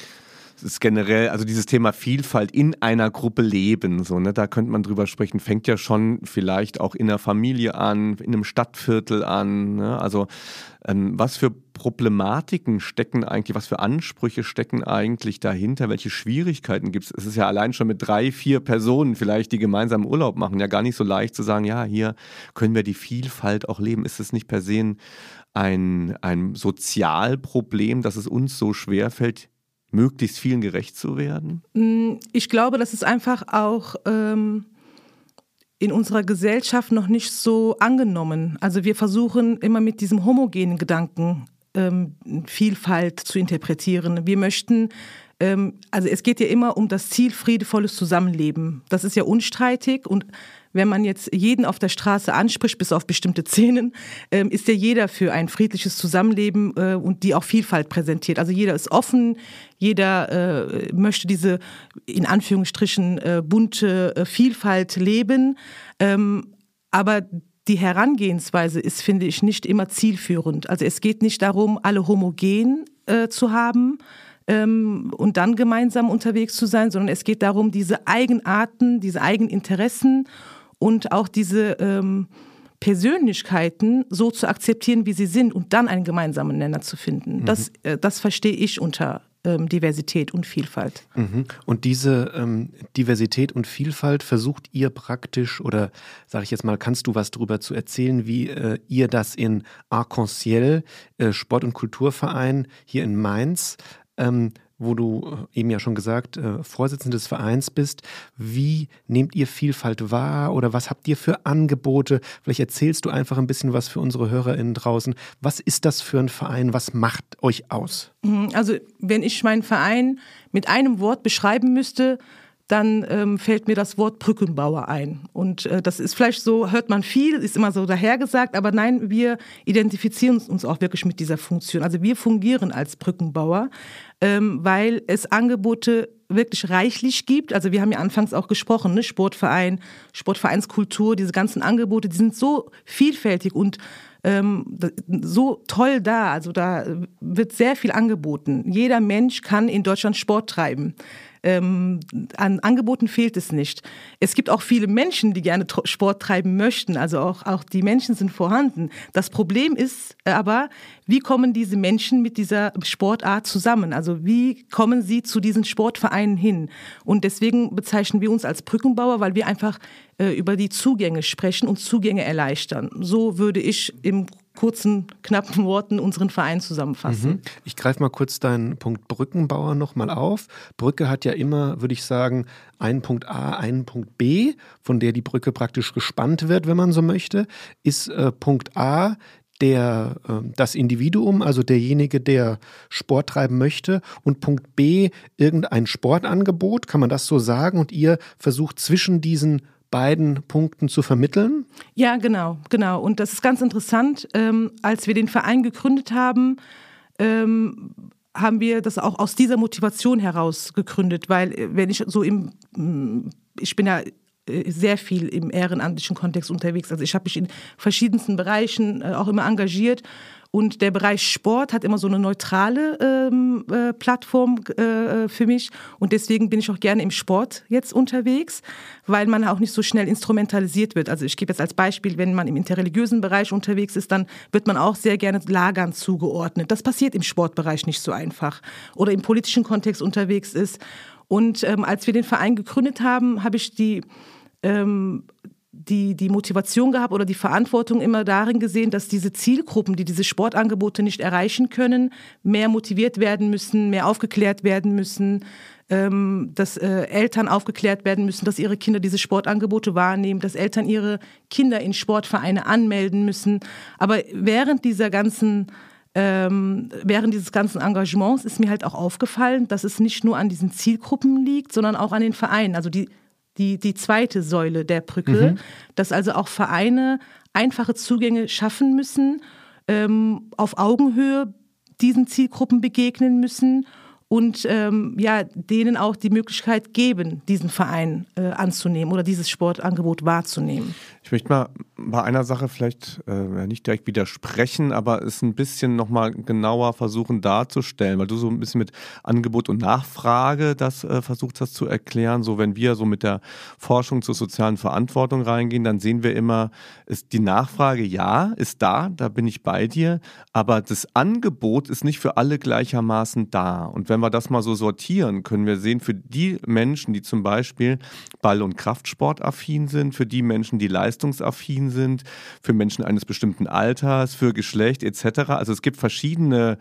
S1: Es ist generell, also dieses Thema Vielfalt in einer Gruppe leben, so, ne, da könnte man drüber sprechen, fängt ja schon vielleicht auch in der Familie an, in einem Stadtviertel an. Ne? Also ähm, was für Problematiken stecken eigentlich, was für Ansprüche stecken eigentlich dahinter, welche Schwierigkeiten gibt es? Es ist ja allein schon mit drei, vier Personen vielleicht, die gemeinsam Urlaub machen, ja gar nicht so leicht zu sagen, ja, hier können wir die Vielfalt auch leben. Ist es nicht per se ein, ein Sozialproblem, dass es uns so schwer fällt, möglichst vielen gerecht zu werden?
S3: Ich glaube, das ist einfach auch ähm, in unserer Gesellschaft noch nicht so angenommen. Also wir versuchen immer mit diesem homogenen Gedanken ähm, Vielfalt zu interpretieren. Wir möchten ähm, also es geht ja immer um das Ziel friedevolles Zusammenleben. Das ist ja unstreitig und wenn man jetzt jeden auf der Straße anspricht, bis auf bestimmte Szenen, ähm, ist ja jeder für ein friedliches Zusammenleben äh, und die auch Vielfalt präsentiert. Also jeder ist offen, jeder äh, möchte diese in Anführungsstrichen äh, bunte äh, Vielfalt leben. Ähm, aber die Herangehensweise ist, finde ich, nicht immer zielführend. Also es geht nicht darum, alle homogen äh, zu haben, ähm, und dann gemeinsam unterwegs zu sein, sondern es geht darum, diese Eigenarten, diese Eigeninteressen und auch diese ähm, Persönlichkeiten so zu akzeptieren, wie sie sind und dann einen gemeinsamen Nenner zu finden. Mhm. Das, äh, das verstehe ich unter ähm, Diversität und Vielfalt.
S2: Mhm. Und diese ähm, Diversität und Vielfalt versucht ihr praktisch, oder sage ich jetzt mal, kannst du was darüber zu erzählen, wie äh, ihr das in Arc-en-Ciel, äh, Sport- und Kulturverein hier in Mainz, ähm, wo du äh, eben ja schon gesagt, äh, Vorsitzende des Vereins bist. Wie nehmt ihr Vielfalt wahr oder was habt ihr für Angebote? Vielleicht erzählst du einfach ein bisschen was für unsere HörerInnen draußen. Was ist das für ein Verein? Was macht euch aus?
S3: Mhm, also, wenn ich meinen Verein mit einem Wort beschreiben müsste, dann ähm, fällt mir das Wort Brückenbauer ein. Und äh, das ist vielleicht so, hört man viel, ist immer so dahergesagt, aber nein, wir identifizieren uns auch wirklich mit dieser Funktion. Also wir fungieren als Brückenbauer, ähm, weil es Angebote wirklich reichlich gibt. Also wir haben ja anfangs auch gesprochen, ne? Sportverein, Sportvereinskultur, diese ganzen Angebote, die sind so vielfältig und ähm, so toll da. Also da wird sehr viel angeboten. Jeder Mensch kann in Deutschland Sport treiben. Ähm, an Angeboten fehlt es nicht. Es gibt auch viele Menschen, die gerne Sport treiben möchten. Also auch, auch die Menschen sind vorhanden. Das Problem ist aber, wie kommen diese Menschen mit dieser Sportart zusammen? Also wie kommen sie zu diesen Sportvereinen hin? Und deswegen bezeichnen wir uns als Brückenbauer, weil wir einfach äh, über die Zugänge sprechen und Zugänge erleichtern. So würde ich im kurzen, knappen Worten unseren Verein zusammenfassen. Mhm.
S2: Ich greife mal kurz deinen Punkt Brückenbauer nochmal auf. Brücke hat ja immer, würde ich sagen, einen Punkt A, einen Punkt B, von der die Brücke praktisch gespannt wird, wenn man so möchte. Ist äh, Punkt A der, äh, das Individuum, also derjenige, der Sport treiben möchte, und Punkt B irgendein Sportangebot, kann man das so sagen? Und ihr versucht zwischen diesen beiden Punkten zu vermitteln?
S3: Ja, genau, genau. Und das ist ganz interessant. Ähm, als wir den Verein gegründet haben, ähm, haben wir das auch aus dieser Motivation heraus gegründet, weil äh, wenn ich so im, mm, ich bin ja äh, sehr viel im ehrenamtlichen Kontext unterwegs. Also ich habe mich in verschiedensten Bereichen äh, auch immer engagiert und der Bereich Sport hat immer so eine neutrale ähm, äh, Plattform äh, für mich. Und deswegen bin ich auch gerne im Sport jetzt unterwegs, weil man auch nicht so schnell instrumentalisiert wird. Also ich gebe jetzt als Beispiel, wenn man im interreligiösen Bereich unterwegs ist, dann wird man auch sehr gerne Lagern zugeordnet. Das passiert im Sportbereich nicht so einfach. Oder im politischen Kontext unterwegs ist. Und ähm, als wir den Verein gegründet haben, habe ich die ähm, die, die Motivation gehabt oder die Verantwortung immer darin gesehen, dass diese Zielgruppen, die diese Sportangebote nicht erreichen können, mehr motiviert werden müssen, mehr aufgeklärt werden müssen, ähm, dass äh, Eltern aufgeklärt werden müssen, dass ihre Kinder diese Sportangebote wahrnehmen, dass Eltern ihre Kinder in Sportvereine anmelden müssen. Aber während dieser ganzen ähm, während dieses ganzen Engagements ist mir halt auch aufgefallen, dass es nicht nur an diesen Zielgruppen liegt, sondern auch an den Vereinen. Also die die, die zweite Säule der Brücke, mhm. dass also auch Vereine einfache Zugänge schaffen müssen, ähm, auf Augenhöhe diesen Zielgruppen begegnen müssen und ähm, ja, denen auch die Möglichkeit geben, diesen Verein äh, anzunehmen oder dieses Sportangebot wahrzunehmen.
S1: Ich möchte mal bei einer Sache vielleicht äh, nicht direkt widersprechen, aber es ein bisschen nochmal genauer versuchen darzustellen, weil du so ein bisschen mit Angebot und Nachfrage das äh, versucht hast zu erklären. So, wenn wir so mit der Forschung zur sozialen Verantwortung reingehen, dann sehen wir immer, ist die Nachfrage ja, ist da, da bin ich bei dir, aber das Angebot ist nicht für alle gleichermaßen da. Und wenn wir das mal so sortieren, können wir sehen, für die Menschen, die zum Beispiel Ball- und Kraftsport affin sind, für die Menschen, die Leistung leistungsaffin sind, für Menschen eines bestimmten Alters, für Geschlecht etc. Also es gibt verschiedene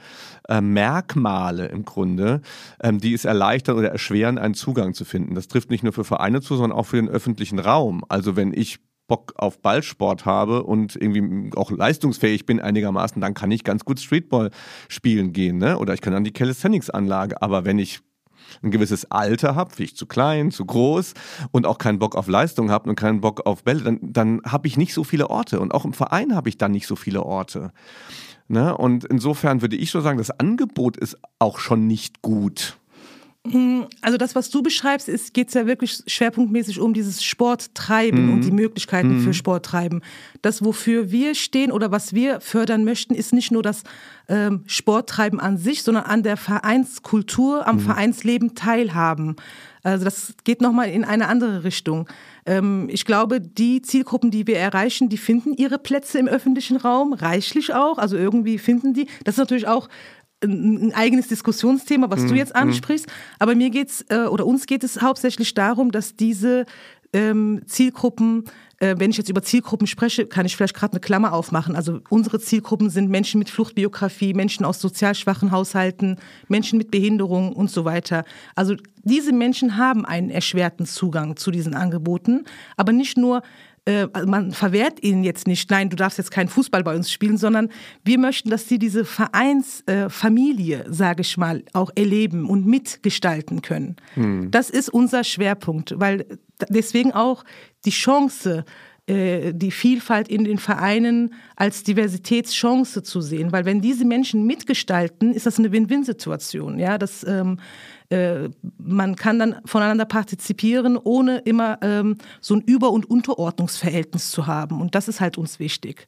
S1: äh, Merkmale im Grunde, ähm, die es erleichtern oder erschweren, einen Zugang zu finden. Das trifft nicht nur für Vereine zu, sondern auch für den öffentlichen Raum. Also wenn ich Bock auf Ballsport habe und irgendwie auch leistungsfähig bin einigermaßen, dann kann ich ganz gut Streetball spielen gehen, ne? Oder ich kann an die Calisthenics-Anlage. Aber wenn ich ein gewisses Alter habe, wie ich zu klein, zu groß und auch keinen Bock auf Leistung habe und keinen Bock auf Bälle, dann, dann habe ich nicht so viele Orte. Und auch im Verein habe ich dann nicht so viele Orte. Ne? Und insofern würde ich schon sagen, das Angebot ist auch schon nicht gut.
S3: Also das, was du beschreibst, ist, geht es ja wirklich schwerpunktmäßig um dieses Sporttreiben
S1: Mhm.
S3: und die Möglichkeiten für Sporttreiben. Das, wofür wir stehen oder was wir fördern möchten, ist nicht nur das ähm, Sporttreiben an sich, sondern an der Vereinskultur,
S1: Mhm.
S3: am Vereinsleben teilhaben. Also das geht nochmal in eine andere Richtung. Ähm, ich glaube, die Zielgruppen, die wir erreichen, die finden ihre Plätze im öffentlichen Raum, reichlich auch. Also irgendwie finden die. Das ist natürlich auch ein, eigenes Diskussionsthema, was du jetzt ansprichst. Aber mir geht's äh, oder uns geht es hauptsächlich darum, dass diese ähm, Zielgruppen, äh, wenn ich jetzt über Zielgruppen spreche, kann ich vielleicht gerade eine Klammer aufmachen. Also unsere Zielgruppen sind Menschen mit Fluchtbiografie, Menschen aus sozial schwachen Haushalten, Menschen mit Behinderung und so weiter. Also diese Menschen haben einen erschwerten Zugang zu diesen Angeboten, aber nicht nur äh, man verwehrt ihnen jetzt nicht, nein, du darfst jetzt keinen Fußball bei uns spielen, sondern wir möchten, dass sie diese Vereinsfamilie, äh, sage ich mal, auch erleben und mitgestalten können. Das ist unser Schwerpunkt, weil deswegen auch die Chance, äh, die Vielfalt in den Vereinen als Diversitätschance zu sehen, weil wenn diese Menschen mitgestalten, ist das eine Win-Win-Situation. Ja, das ähm, äh, man kann dann voneinander partizipieren, ohne immer ähm, so ein Über- und Unterordnungsverhältnis zu haben. Und das ist halt uns wichtig.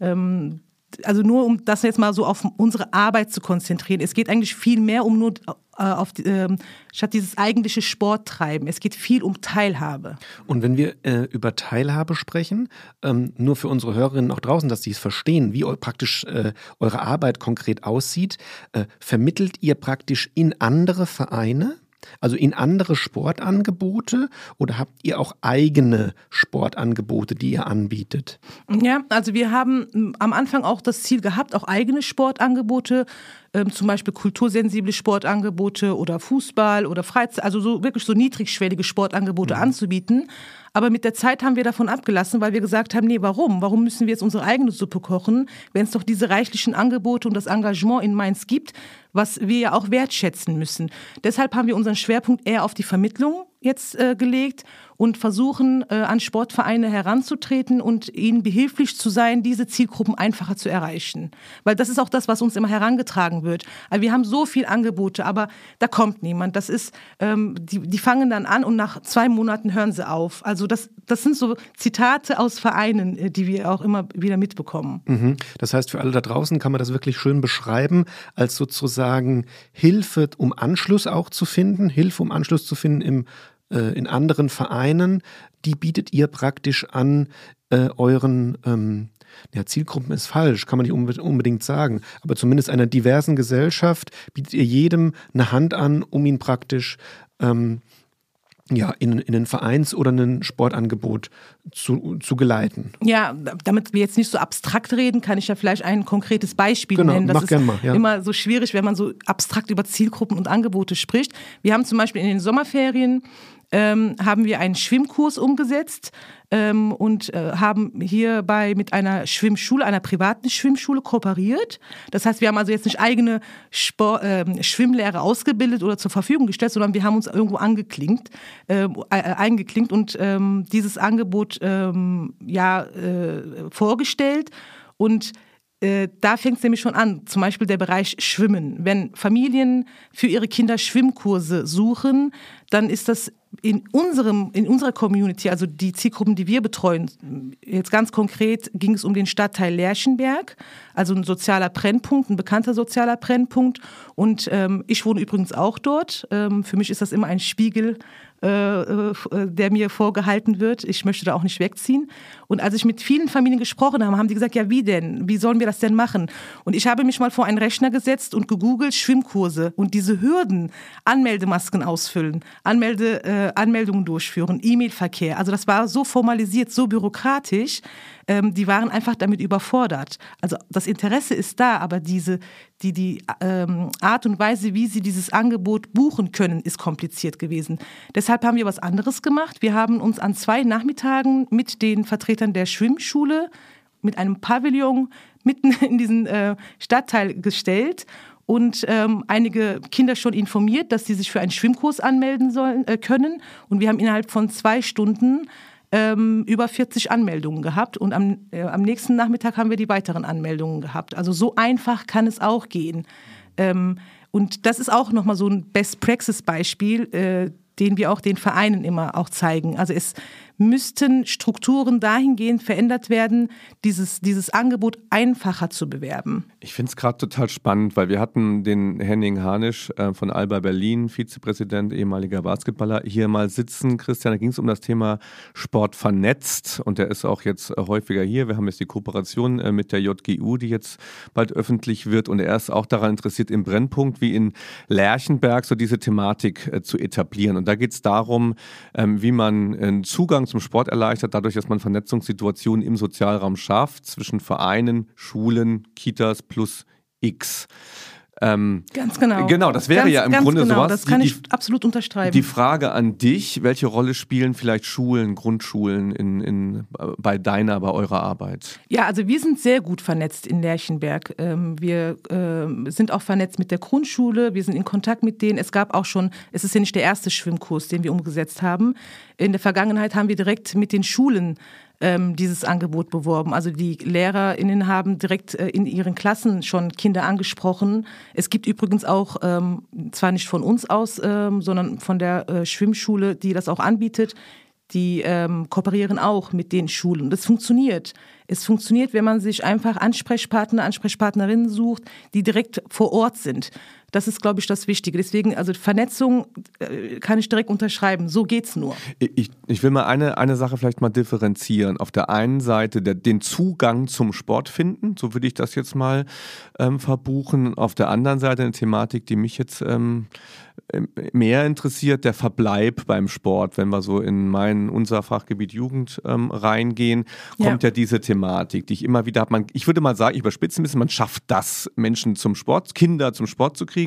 S3: Ähm, also nur um das jetzt mal so auf unsere Arbeit zu konzentrieren. Es geht eigentlich viel mehr um nur äh, auf die, ähm, statt dieses eigentliche Sporttreiben. Es geht viel um Teilhabe.
S2: Und wenn wir äh, über Teilhabe sprechen, ähm, nur für unsere Hörerinnen auch draußen, dass sie es verstehen, wie eu praktisch äh, eure Arbeit konkret aussieht, äh, vermittelt ihr praktisch in andere Vereine? Also in andere Sportangebote oder habt ihr auch eigene Sportangebote, die ihr anbietet?
S3: Ja, also wir haben m, am Anfang auch das Ziel gehabt, auch eigene Sportangebote, ähm, zum Beispiel kultursensible Sportangebote oder Fußball oder Freizeit, also so wirklich so niedrigschwellige Sportangebote anzubieten. Aber mit der Zeit haben wir davon abgelassen, weil wir gesagt haben, nee, warum? Warum müssen wir jetzt unsere eigene Suppe kochen, wenn es doch diese reichlichen Angebote und das Engagement in Mainz gibt, was wir ja auch wertschätzen müssen. Deshalb haben wir unseren Schwerpunkt eher auf die Vermittlung jetzt äh, gelegt und versuchen, äh, an Sportvereine heranzutreten und ihnen behilflich zu sein, diese Zielgruppen einfacher zu erreichen. Weil das ist auch das, was uns immer herangetragen wird. Also wir haben so viel Angebote, aber da kommt niemand. Das ist, ähm, die, die fangen dann an und nach zwei Monaten hören sie auf. Also das, das sind so Zitate aus Vereinen, äh, die wir auch immer wieder mitbekommen.
S2: Mhm. Das heißt, für alle da draußen kann man das wirklich schön beschreiben, als sozusagen Hilfe, um Anschluss auch zu finden, Hilfe, um Anschluss zu finden im, in anderen Vereinen. Die bietet ihr praktisch an äh, euren ähm, ja, Zielgruppen ist falsch, kann man nicht unbe- unbedingt sagen, aber zumindest einer diversen Gesellschaft bietet ihr jedem eine Hand an, um ihn praktisch ähm, ja, in, in ein Vereins- oder ein Sportangebot zu, zu geleiten.
S3: Ja, damit wir jetzt nicht so abstrakt reden, kann ich ja vielleicht ein konkretes Beispiel
S2: Genau,
S3: nennen. Das
S2: mach
S3: ist
S2: gern mal, ja.
S3: immer so schwierig, wenn man so abstrakt über Zielgruppen und Angebote spricht. Wir haben zum Beispiel in den Sommerferien ähm, haben wir einen Schwimmkurs umgesetzt ähm, und äh, haben hierbei mit einer Schwimmschule, einer privaten Schwimmschule kooperiert. Das heißt, wir haben also jetzt nicht eigene Sport, ähm, Schwimmlehrer ausgebildet oder zur Verfügung gestellt, sondern wir haben uns irgendwo angeklinkt, ähm, äh, eingeklinkt und ähm, dieses Angebot ähm, ja äh, vorgestellt und äh, da fängt es nämlich schon an, zum Beispiel der Bereich Schwimmen. Wenn Familien für ihre Kinder Schwimmkurse suchen, dann ist das in unserem, in unserer Community, also die Zielgruppen, die wir betreuen, jetzt ganz konkret ging es um den Stadtteil Lerchenberg, also ein sozialer Brennpunkt, ein bekannter sozialer Brennpunkt. Und ähm, ich wohne übrigens auch dort. Ähm, für mich ist das immer ein Spiegel, der mir vorgehalten wird. Ich möchte da auch nicht wegziehen. Und als ich mit vielen Familien gesprochen habe, haben die gesagt, ja wie denn? Wie sollen wir das denn machen? Und ich habe mich mal vor einen Rechner gesetzt und gegoogelt Schwimmkurse und diese Hürden, Anmeldemasken ausfüllen, Anmelde, äh, Anmeldungen durchführen, E-Mail-Verkehr. Also das war so formalisiert, so bürokratisch. Ähm, die waren einfach damit überfordert. Also das Interesse ist da, aber diese, die, die ähm, Art und Weise, wie sie dieses Angebot buchen können, ist kompliziert gewesen. Deshalb haben wir was anderes gemacht. Wir haben uns an zwei Nachmittagen mit den Vertretern der Schwimmschule mit einem Pavillon mitten in diesen äh, Stadtteil gestellt und ähm, einige Kinder schon informiert, dass sie sich für einen Schwimmkurs anmelden sollen, äh, können. Und wir haben innerhalb von zwei Stunden ähm, über 40 Anmeldungen gehabt und am, äh, am nächsten Nachmittag haben wir die weiteren Anmeldungen gehabt. Also so einfach kann es auch gehen. Ähm, und das ist auch nochmal so ein Best-Praxis-Beispiel, äh, den wir auch den Vereinen immer auch zeigen. Also es müssten Strukturen dahingehend verändert werden, dieses, dieses Angebot einfacher zu bewerben.
S1: Ich finde es gerade total spannend, weil wir hatten den Henning Harnisch äh, von Alba Berlin, Vizepräsident, ehemaliger Basketballer, hier mal sitzen. Christian, da ging es um das Thema Sport vernetzt und der ist auch jetzt äh, häufiger hier. Wir haben jetzt die Kooperation äh, mit der JGU, die jetzt bald öffentlich wird und er ist auch daran interessiert, im Brennpunkt wie in Lerchenberg so diese Thematik äh, zu etablieren. Und da geht es darum, ähm, wie man einen Zugang zum Sport erleichtert, dadurch, dass man Vernetzungssituationen im Sozialraum schafft zwischen Vereinen, Schulen, Kitas plus X.
S3: Ähm, ganz genau.
S1: Genau, das wäre
S3: ganz,
S1: ja im Grunde
S3: genau.
S1: sowas.
S3: Das kann
S1: die,
S3: ich absolut unterschreiben.
S1: Die Frage an dich, welche Rolle spielen vielleicht Schulen, Grundschulen in, in, bei deiner, bei eurer Arbeit?
S3: Ja, also wir sind sehr gut vernetzt in Lerchenberg. Ähm, wir ähm, sind auch vernetzt mit der Grundschule, wir sind in Kontakt mit denen. Es gab auch schon, es ist ja nicht der erste Schwimmkurs, den wir umgesetzt haben. In der Vergangenheit haben wir direkt mit den Schulen ähm, dieses Angebot beworben. Also die LehrerInnen haben direkt äh, in ihren Klassen schon Kinder angesprochen. Es gibt übrigens auch, ähm, zwar nicht von uns aus, ähm, sondern von der äh, Schwimmschule, die das auch anbietet, die ähm, kooperieren auch mit den Schulen. Das funktioniert. Es funktioniert, wenn man sich einfach Ansprechpartner, Ansprechpartnerinnen sucht, die direkt vor Ort sind. Das ist, glaube ich, das Wichtige. Deswegen, also Vernetzung äh, kann ich direkt unterschreiben. So geht's nur.
S1: Ich, ich will mal eine, eine Sache vielleicht mal differenzieren. Auf der einen Seite der, den Zugang zum Sport finden, so würde ich das jetzt mal ähm, verbuchen. Auf der anderen Seite eine Thematik, die mich jetzt ähm, mehr interessiert, der Verbleib beim Sport. Wenn wir so in mein, unser Fachgebiet Jugend ähm, reingehen, kommt ja. ja. diese Thematik, die ich immer wieder habe. Ich würde mal sagen, ich überspitze ein bisschen, man schafft das, Menschen zum Sport, Kinder zum Sport zu kriegen,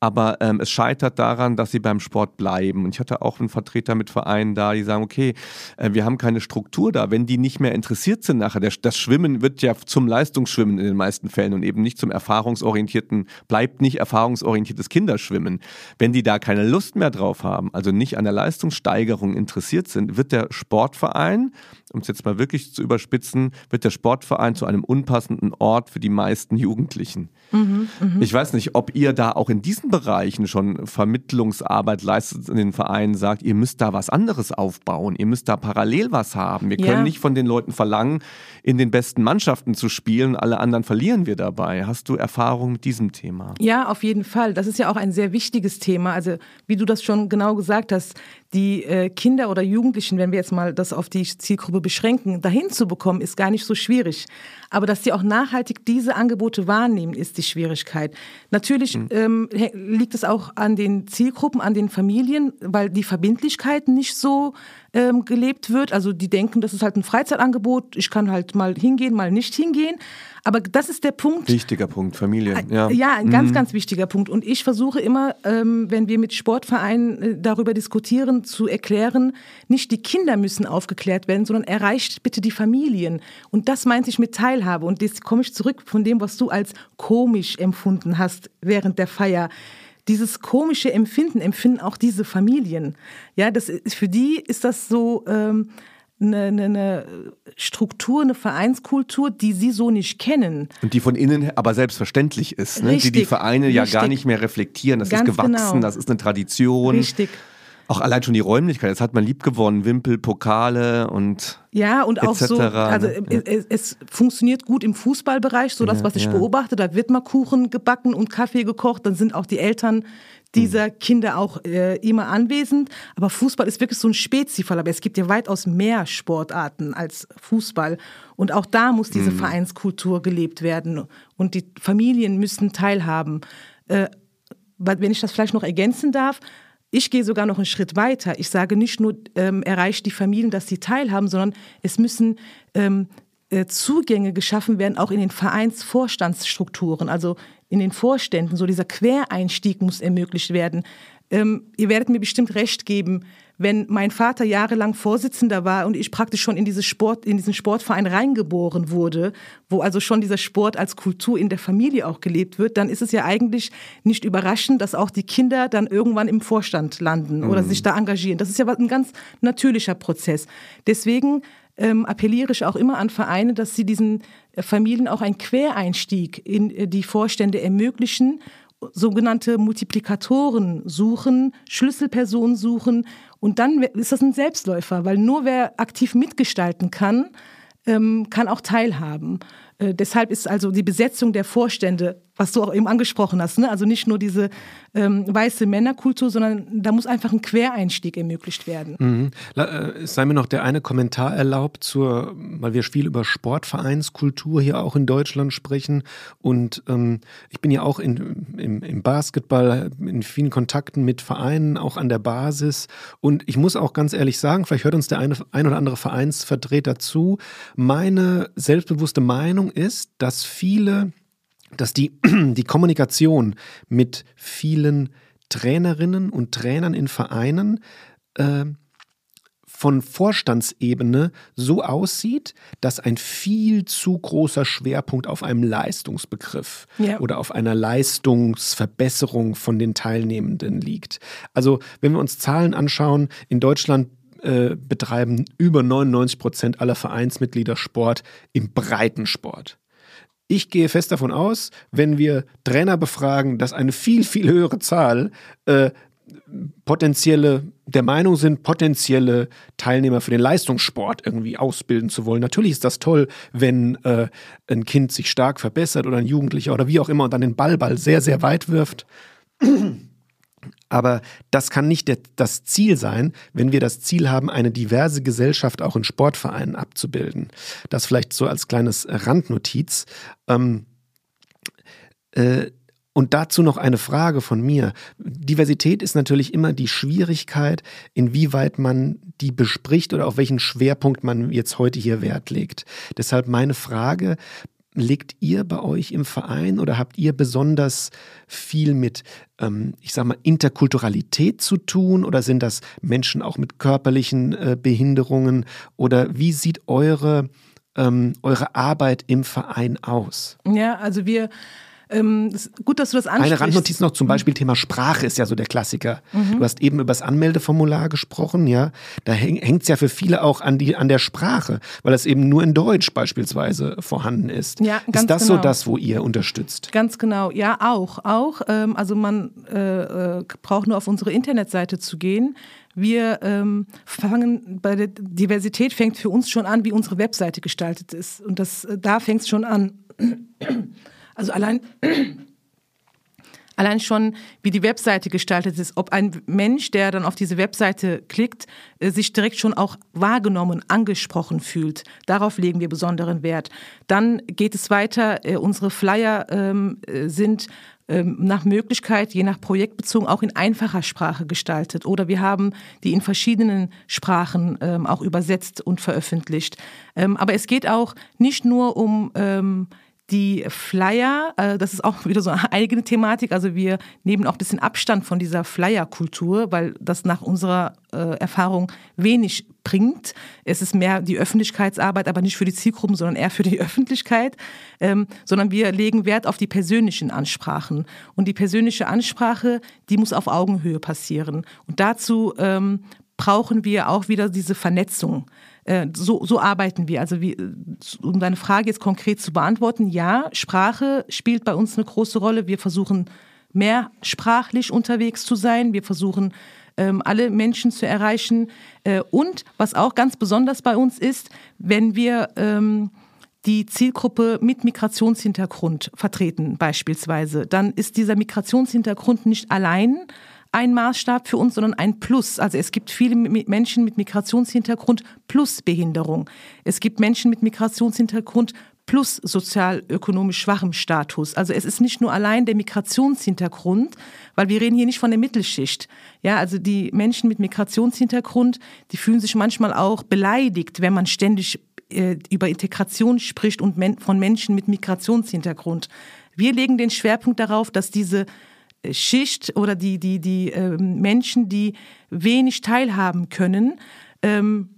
S1: aber ähm, es scheitert daran, dass sie beim Sport bleiben. Und ich hatte auch einen Vertreter mit Vereinen da, die sagen, okay, äh, wir haben keine Struktur da. Wenn die nicht mehr interessiert sind nachher, der, das Schwimmen wird ja zum Leistungsschwimmen in den meisten Fällen und eben nicht zum erfahrungsorientierten, bleibt nicht erfahrungsorientiertes Kinderschwimmen. Wenn die da keine Lust mehr drauf haben, also nicht an der Leistungssteigerung interessiert sind, wird der Sportverein, um es jetzt mal wirklich zu überspitzen, wird der Sportverein zu einem unpassenden Ort für die meisten Jugendlichen. Mhm, mh. Ich weiß nicht, ob ihr da auch in diesen Bereichen schon Vermittlungsarbeit leistet in den Vereinen, sagt, ihr müsst da was anderes aufbauen, ihr müsst da parallel was haben. Wir können ja. nicht von den Leuten verlangen, in den besten Mannschaften zu spielen, alle anderen verlieren wir dabei. Hast du Erfahrung mit diesem Thema?
S3: Ja, auf jeden Fall. Das ist ja auch ein sehr wichtiges Thema. Also wie du das schon genau gesagt hast, die äh, Kinder oder Jugendlichen, wenn wir jetzt mal das auf die Zielgruppe beschränken, dahin zu bekommen, ist gar nicht so schwierig. Aber dass sie auch nachhaltig diese Angebote wahrnehmen, ist die Schwierigkeit. Natürlich mhm. ähm, liegt es auch an den Zielgruppen, an den Familien, weil die Verbindlichkeit nicht so ähm, gelebt wird. Also die denken, das ist halt ein Freizeitangebot, ich kann halt mal hingehen, mal nicht hingehen. Aber das ist der Punkt.
S1: Wichtiger Punkt, Familie.
S3: Äh, ja, ja ein ganz, mhm. ganz wichtiger Punkt. Und ich versuche immer, ähm, wenn wir mit Sportvereinen äh, darüber diskutieren, zu erklären, nicht die Kinder müssen aufgeklärt werden, sondern erreicht bitte die Familien. Und das meinte ich mit Teilhabe. Und jetzt komme ich zurück von dem, was du als komisch empfunden hast während der Feier dieses komische Empfinden empfinden auch diese Familien. Ja, das ist, für die ist das so ähm, eine, eine, eine Struktur, eine Vereinskultur, die sie so nicht kennen.
S1: Und die von innen aber selbstverständlich ist, ne? die die Vereine richtig. ja gar nicht mehr reflektieren. Das Ganz ist gewachsen, genau. das ist eine Tradition.
S3: Richtig.
S1: Auch allein schon die Räumlichkeit, das hat man lieb gewonnen, Wimpel, Pokale und
S3: ja und auch so, also ja. es, es, funktioniert gut im Fußballbereich, so das, was ich ja. beobachte, da wird mal Kuchen gebacken und Kaffee gekocht, dann sind auch die Eltern dieser mhm. Kinder auch äh, immer anwesend. Aber Fußball ist wirklich so ein Spezifall. Aber es gibt ja weitaus mehr Sportarten als Fußball. Und auch da muss diese mhm. Vereinskultur gelebt werden. Und die Familien müssen teilhaben. Äh, wenn ich das vielleicht noch ergänzen darf, ich gehe sogar noch einen Schritt weiter. Ich sage nicht nur, ähm, erreicht die Familien, dass sie teilhaben, sondern es müssen ähm, äh, Zugänge geschaffen werden, auch in den Vereinsvorstandsstrukturen, also in den Vorständen. So dieser Quereinstieg muss ermöglicht werden. Ähm, ihr werdet mir bestimmt recht geben, wenn mein Vater jahrelang Vorsitzender war und ich praktisch schon in, diese Sport, in diesen Sportverein reingeboren wurde, wo also schon dieser Sport als Kultur in der Familie auch gelebt wird, dann ist es ja eigentlich nicht überraschend, dass auch die Kinder dann irgendwann im Vorstand landen oder
S1: Mhm.
S3: sich da engagieren. Das ist ja ein ganz natürlicher Prozess. Deswegen ähm, appelliere ich auch immer an Vereine, dass sie diesen äh, Familien auch einen Quereinstieg in äh, die Vorstände ermöglichen, sogenannte Multiplikatoren suchen, Schlüsselpersonen suchen und dann ist das ein Selbstläufer, weil nur wer aktiv mitgestalten kann, ähm, kann auch teilhaben. Äh, deshalb ist also die Besetzung der Vorstände, was du auch eben angesprochen hast, ne? also nicht nur diese ähm, weiße Männerkultur, sondern da muss einfach ein Quereinstieg ermöglicht werden.
S2: Mhm. Äh, Es sei mir noch der eine Kommentar erlaubt, zur, weil wir viel über Sportvereinskultur hier auch in Deutschland sprechen. Und ähm, ich bin ja auch in, im, im Basketball in vielen Kontakten mit Vereinen, auch an der Basis. Und ich muss auch ganz ehrlich sagen, vielleicht hört uns der eine, ein oder andere Vereinsvertreter zu. Meine selbstbewusste Meinung ist, dass viele dass die, die Kommunikation mit vielen Trainerinnen und Trainern in Vereinen äh, von Vorstandsebene so aussieht, dass ein viel zu großer Schwerpunkt auf einem Leistungsbegriff
S3: Ja.
S2: oder auf einer Leistungsverbesserung von den Teilnehmenden liegt. Also wenn wir uns Zahlen anschauen, in Deutschland äh, betreiben über 99 Prozent aller Vereinsmitglieder Sport im Breitensport. Ich gehe fest davon aus, wenn wir Trainer befragen, dass eine viel, viel höhere Zahl äh, potenzielle, der Meinung sind, potenzielle Teilnehmer für den Leistungssport irgendwie ausbilden zu wollen. Natürlich ist das toll, wenn äh, ein Kind sich stark verbessert oder ein Jugendlicher oder wie auch immer und dann den Ballball sehr, sehr weit wirft. Aber das kann nicht der, das Ziel sein, wenn wir das Ziel haben, eine diverse Gesellschaft auch in Sportvereinen abzubilden. Das vielleicht so als kleines Randnotiz. Ähm, äh, und dazu noch eine Frage von mir. Diversität ist natürlich immer die Schwierigkeit, inwieweit man die bespricht oder auf welchen Schwerpunkt man jetzt heute hier Wert legt. Deshalb meine Frage, legt ihr bei euch im Verein oder habt ihr besonders viel mit, ähm, ich sag mal, Interkulturalität zu tun oder sind das Menschen auch mit körperlichen äh, Behinderungen oder wie sieht eure, ähm, eure Arbeit im Verein aus?
S3: Ja, also wir, ähm, gut, dass du das ansprichst.
S2: Eine Randnotiz noch zum Beispiel Thema Sprache ist ja so der Klassiker. Du hast eben über das Anmeldeformular gesprochen, ja. Da hängt es ja für viele auch an, die, an der Sprache, weil es eben nur in Deutsch beispielsweise vorhanden ist.
S3: Ja, ganz
S2: ist das so
S3: genau.
S2: das, wo ihr unterstützt?
S3: Ganz genau, ja, auch. auch. Ähm, also man äh, äh, braucht nur auf unsere Internetseite zu gehen. Wir ähm, fangen bei der Diversität fängt für uns schon an, wie unsere Webseite gestaltet ist. Und das, äh, da fängt es schon an. Also allein, allein schon, wie die Webseite gestaltet ist, ob ein Mensch, der dann auf diese Webseite klickt, äh, sich direkt schon auch wahrgenommen, angesprochen fühlt. Darauf legen wir besonderen Wert. Dann geht es weiter. äh, Unsere Flyer ähm, äh, sind ähm, nach Möglichkeit, je nach Projekt bezogen, auch in einfacher Sprache gestaltet. Oder wir haben die in verschiedenen Sprachen ähm, auch übersetzt und veröffentlicht. Ähm, aber es geht auch nicht nur um ähm, die Flyer, äh, das ist auch wieder so eine eigene Thematik. Also wir nehmen auch ein bisschen Abstand von dieser Flyer-Kultur, weil das nach unserer äh, Erfahrung wenig bringt. Es ist mehr die Öffentlichkeitsarbeit, aber nicht für die Zielgruppen, sondern eher für die Öffentlichkeit. Ähm, sondern wir legen Wert auf die persönlichen Ansprachen. Und die persönliche Ansprache, die muss auf Augenhöhe passieren. Und dazu ähm, brauchen wir auch wieder diese Vernetzung. Äh, So, so arbeiten wir. Also wie, um deine Frage jetzt konkret zu beantworten, ja, Sprache spielt bei uns eine große Rolle. Wir versuchen mehrsprachlich unterwegs zu sein. Wir versuchen ähm, alle Menschen zu erreichen. Äh, und was auch ganz besonders bei uns ist, wenn wir ähm, die Zielgruppe mit Migrationshintergrund vertreten beispielsweise, dann ist dieser Migrationshintergrund nicht allein ein Maßstab für uns, sondern ein Plus. Also es gibt viele Menschen mit Migrationshintergrund plus Behinderung. Es gibt Menschen mit Migrationshintergrund plus sozialökonomisch schwachem Status. Also es ist nicht nur allein der Migrationshintergrund, weil wir reden hier nicht von der Mittelschicht. Ja, also die Menschen mit Migrationshintergrund, die fühlen sich manchmal auch beleidigt, wenn man ständig äh, über Integration spricht und men von Menschen mit Migrationshintergrund. Wir legen den Schwerpunkt darauf, dass diese Schicht oder die, die, die äh, Menschen, die wenig teilhaben können, ähm,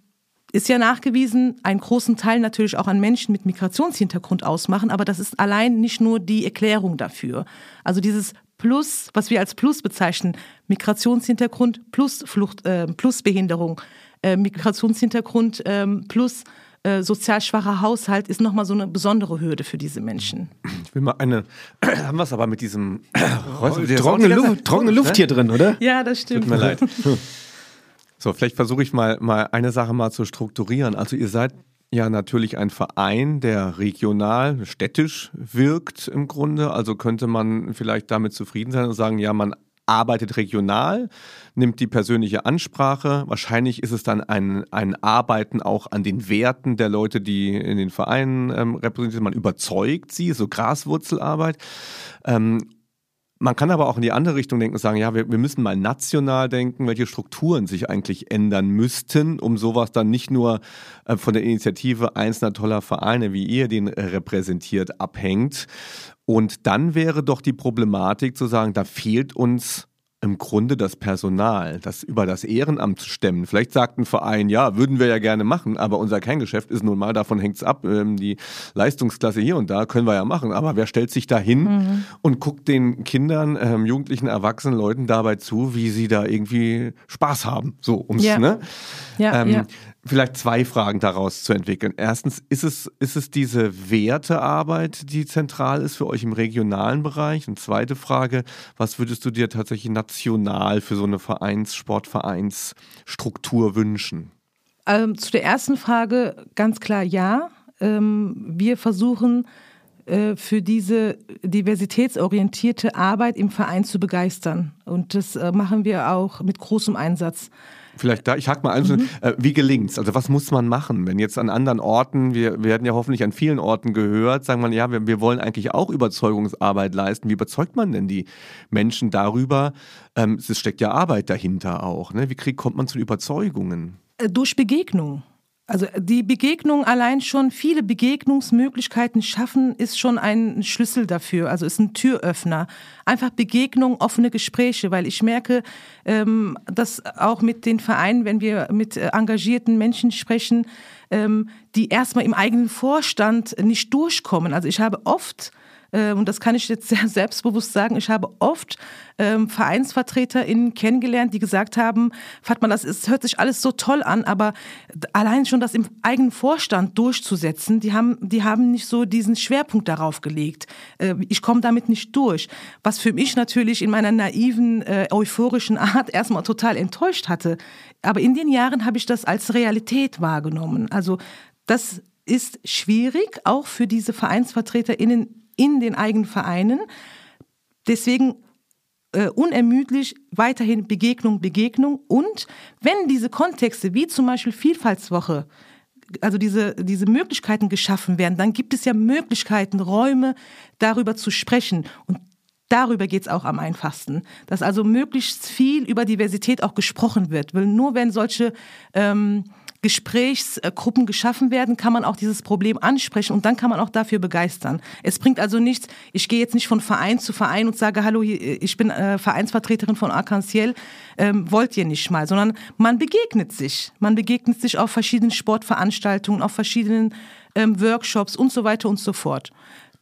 S3: ist ja nachgewiesen, einen großen Teil natürlich auch an Menschen mit Migrationshintergrund ausmachen, aber das ist allein nicht nur die Erklärung dafür. Also dieses Plus, was wir als Plus bezeichnen, Migrationshintergrund plus Flucht, äh, plus Behinderung, äh, Migrationshintergrund äh, plus äh, sozial schwacher Haushalt ist nochmal so eine besondere Hürde für diese Menschen.
S1: Ich will mal eine, haben wir es aber mit diesem
S2: trockene, Luft, trockene Luft hier drin, oder?
S3: Ja, das stimmt.
S1: Tut mir leid. So, vielleicht versuche ich mal, mal eine Sache mal zu strukturieren. Also ihr seid ja natürlich ein Verein, der regional, städtisch wirkt im Grunde. Also könnte man vielleicht damit zufrieden sein und sagen, ja, man arbeitet regional, nimmt die persönliche Ansprache. Wahrscheinlich ist es dann ein, ein Arbeiten auch an den Werten der Leute, die in den Vereinen ähm, repräsentiert. Man überzeugt sie, so Graswurzelarbeit. Ähm, man kann aber auch in die andere Richtung denken und sagen, ja, wir, wir müssen mal national denken, welche Strukturen sich eigentlich ändern müssten, um sowas dann nicht nur äh, von der Initiative einzelner toller Vereine, wie ihr den äh, repräsentiert, abhängt. Und dann wäre doch die Problematik zu sagen, da fehlt uns im Grunde das Personal, das über das Ehrenamt zu stemmen. Vielleicht sagt ein Verein, ja, würden wir ja gerne machen, aber unser Kerngeschäft ist nun mal, davon hängt es ab, ähm, die Leistungsklasse hier und da können wir ja machen. Aber wer stellt sich da hin mhm. und guckt den Kindern, ähm, Jugendlichen, Erwachsenen Leuten dabei zu, wie sie da irgendwie Spaß haben? So, ums,
S3: Ja.
S1: ne?
S3: Ja,
S1: ähm,
S3: ja.
S1: Vielleicht zwei Fragen daraus zu entwickeln. Erstens, ist es, ist es diese Wertearbeit, die zentral ist für euch im regionalen Bereich? Und zweite Frage, was würdest du dir tatsächlich national für so eine Vereins-, Sportvereinsstruktur wünschen?
S3: Ähm, zu der ersten Frage ganz klar ja. Ähm, wir versuchen äh, für diese diversitätsorientierte Arbeit im Verein zu begeistern. Und das äh, machen wir auch mit großem Einsatz.
S1: Vielleicht da, ich hack mal ein, äh, wie gelingt's? Also was muss man machen, wenn jetzt an anderen Orten, wir werden ja hoffentlich an vielen Orten gehört, sagen man, ja, wir, wir wollen eigentlich auch Überzeugungsarbeit leisten. Wie überzeugt man denn die Menschen darüber? Ähm, es steckt ja Arbeit dahinter auch. Ne? Wie krieg, kommt man zu Überzeugungen?
S3: Äh, Durch Begegnung. Also die Begegnung allein schon, viele Begegnungsmöglichkeiten schaffen, ist schon ein Schlüssel dafür, also ist ein Türöffner. Einfach Begegnung, offene Gespräche, weil ich merke, ähm, dass auch mit den Vereinen, wenn wir mit äh, engagierten Menschen sprechen, ähm, die erstmal im eigenen Vorstand nicht durchkommen. Also ich habe oft äh, und das kann ich jetzt sehr selbstbewusst sagen, ich habe oft ähm, VereinsvertreterInnen kennengelernt, die gesagt haben, Fatma, das ist, hört sich alles so toll an, aber allein schon das im eigenen Vorstand durchzusetzen, die haben, die haben nicht so diesen Schwerpunkt darauf gelegt. Äh, ich komme damit nicht durch. Was für mich natürlich in meiner naiven, äh, euphorischen Art erstmal total enttäuscht hatte. Aber in den Jahren habe ich das als Realität wahrgenommen. Also das ist schwierig, auch für diese VereinsvertreterInnen in den eigenen Vereinen. Deswegen äh, unermüdlich weiterhin Begegnung, Begegnung. Und wenn diese Kontexte, wie zum Beispiel Vielfaltswoche, also diese, diese Möglichkeiten geschaffen werden, dann gibt es ja Möglichkeiten, Räume darüber zu sprechen. Und Darüber geht es auch am einfachsten, dass also möglichst viel über Diversität auch gesprochen wird. Weil nur wenn solche ähm, Gesprächsgruppen geschaffen werden, kann man auch dieses Problem ansprechen und dann kann man auch dafür begeistern. Es bringt also nichts, ich gehe jetzt nicht von Verein zu Verein und sage, hallo, ich bin äh, Vereinsvertreterin von Arc-en-Ciel, ähm, wollt ihr nicht mal, sondern man begegnet sich. Man begegnet sich auf verschiedenen Sportveranstaltungen, auf verschiedenen ähm, Workshops und so weiter und so fort.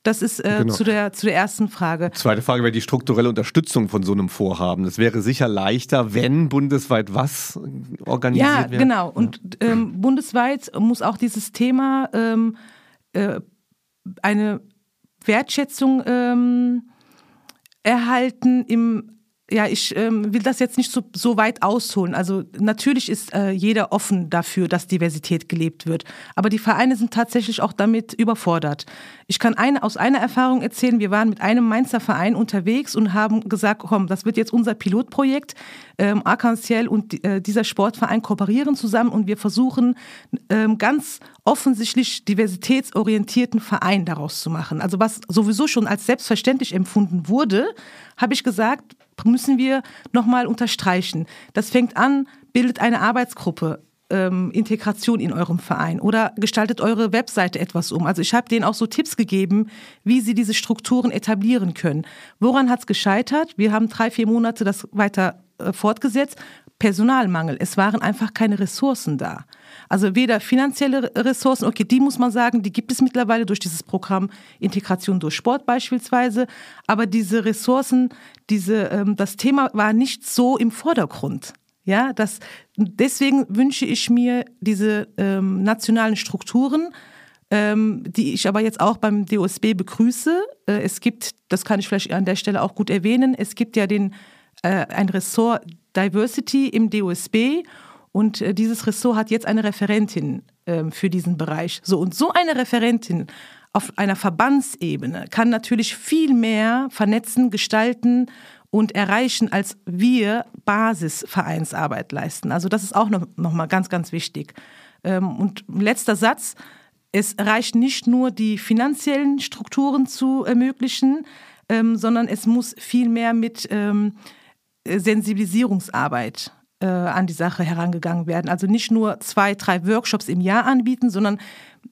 S3: Das ist äh,
S1: Genau.
S3: zu, der, zu der ersten Frage.
S1: Zweite Frage wäre die strukturelle Unterstützung von so einem Vorhaben. Das wäre sicher leichter, wenn bundesweit was organisiert
S3: Ja,
S1: wäre.
S3: genau. Und ähm, bundesweit muss auch dieses Thema ähm, äh, eine Wertschätzung ähm, erhalten im ja, ich ähm, will das jetzt nicht so, so weit ausholen. Also natürlich ist äh, jeder offen dafür, dass Diversität gelebt wird. Aber die Vereine sind tatsächlich auch damit überfordert. Ich kann eine, aus einer Erfahrung erzählen, wir waren mit einem Mainzer Verein unterwegs und haben gesagt, komm, das wird jetzt unser Pilotprojekt. Ähm, Arc-en-Ciel und äh, dieser Sportverein kooperieren zusammen und wir versuchen ähm, ganz offensichtlich diversitätsorientierten Verein daraus zu machen. Also was sowieso schon als selbstverständlich empfunden wurde, habe ich gesagt, müssen wir nochmal unterstreichen. Das fängt an, bildet eine Arbeitsgruppe. ähm, Integration in eurem Verein oder gestaltet eure Webseite etwas um. Also ich habe denen auch so Tipps gegeben, wie sie diese Strukturen etablieren können. Woran hat es gescheitert? Wir haben drei, vier Monate das weiter äh, fortgesetzt. Personalmangel. Es waren einfach keine Ressourcen da. Also weder finanzielle Ressourcen, okay, die muss man sagen, die gibt es mittlerweile durch dieses Programm Integration durch Sport beispielsweise, aber diese Ressourcen, diese, ähm, das Thema war nicht so im Vordergrund. Ja, das, deswegen wünsche ich mir diese ähm, nationalen Strukturen, ähm, die ich aber jetzt auch beim DOSB begrüße. Äh, es gibt, das kann ich vielleicht an der Stelle auch gut erwähnen, es gibt ja den, äh, ein Ressort Diversity im DOSB und äh, dieses Ressort hat jetzt eine Referentin äh, für diesen Bereich. So und so eine Referentin auf einer Verbandsebene kann natürlich viel mehr vernetzen, gestalten und erreichen, als wir Basisvereinsarbeit leisten. Also das ist auch noch, noch mal ganz, ganz wichtig. Ähm, und letzter Satz. Es reicht nicht nur, die finanziellen Strukturen zu ermöglichen, ähm, sondern es muss viel mehr mit ähm, Sensibilisierungsarbeit äh, an die Sache herangegangen werden. Also nicht nur zwei, drei Workshops im Jahr anbieten, sondern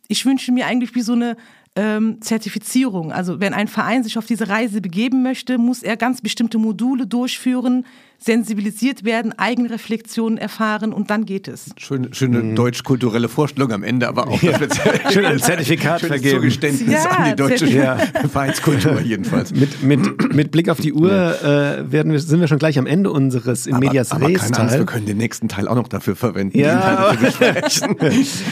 S3: ich wünsche mir eigentlich wie so eine ähm, Zertifizierung. Also wenn ein Verein sich auf diese Reise begeben möchte, muss er ganz bestimmte Module durchführen, sensibilisiert werden, Eigenreflexionen erfahren und dann geht es.
S1: Schöne, schöne mhm. deutsch-kulturelle Vorstellung am Ende, aber auch ja.
S2: schön ein Zertifikat vergeben.
S1: Zugeständnis ja, an die deutsche ja. Vereinskultur jedenfalls.
S2: Mit, mit, mit Blick auf die Uhr äh, werden wir, sind wir schon gleich am Ende unseres in aber, Medias
S1: aber Res keine Angst, wir können den nächsten Teil auch noch dafür verwenden.
S2: Ja,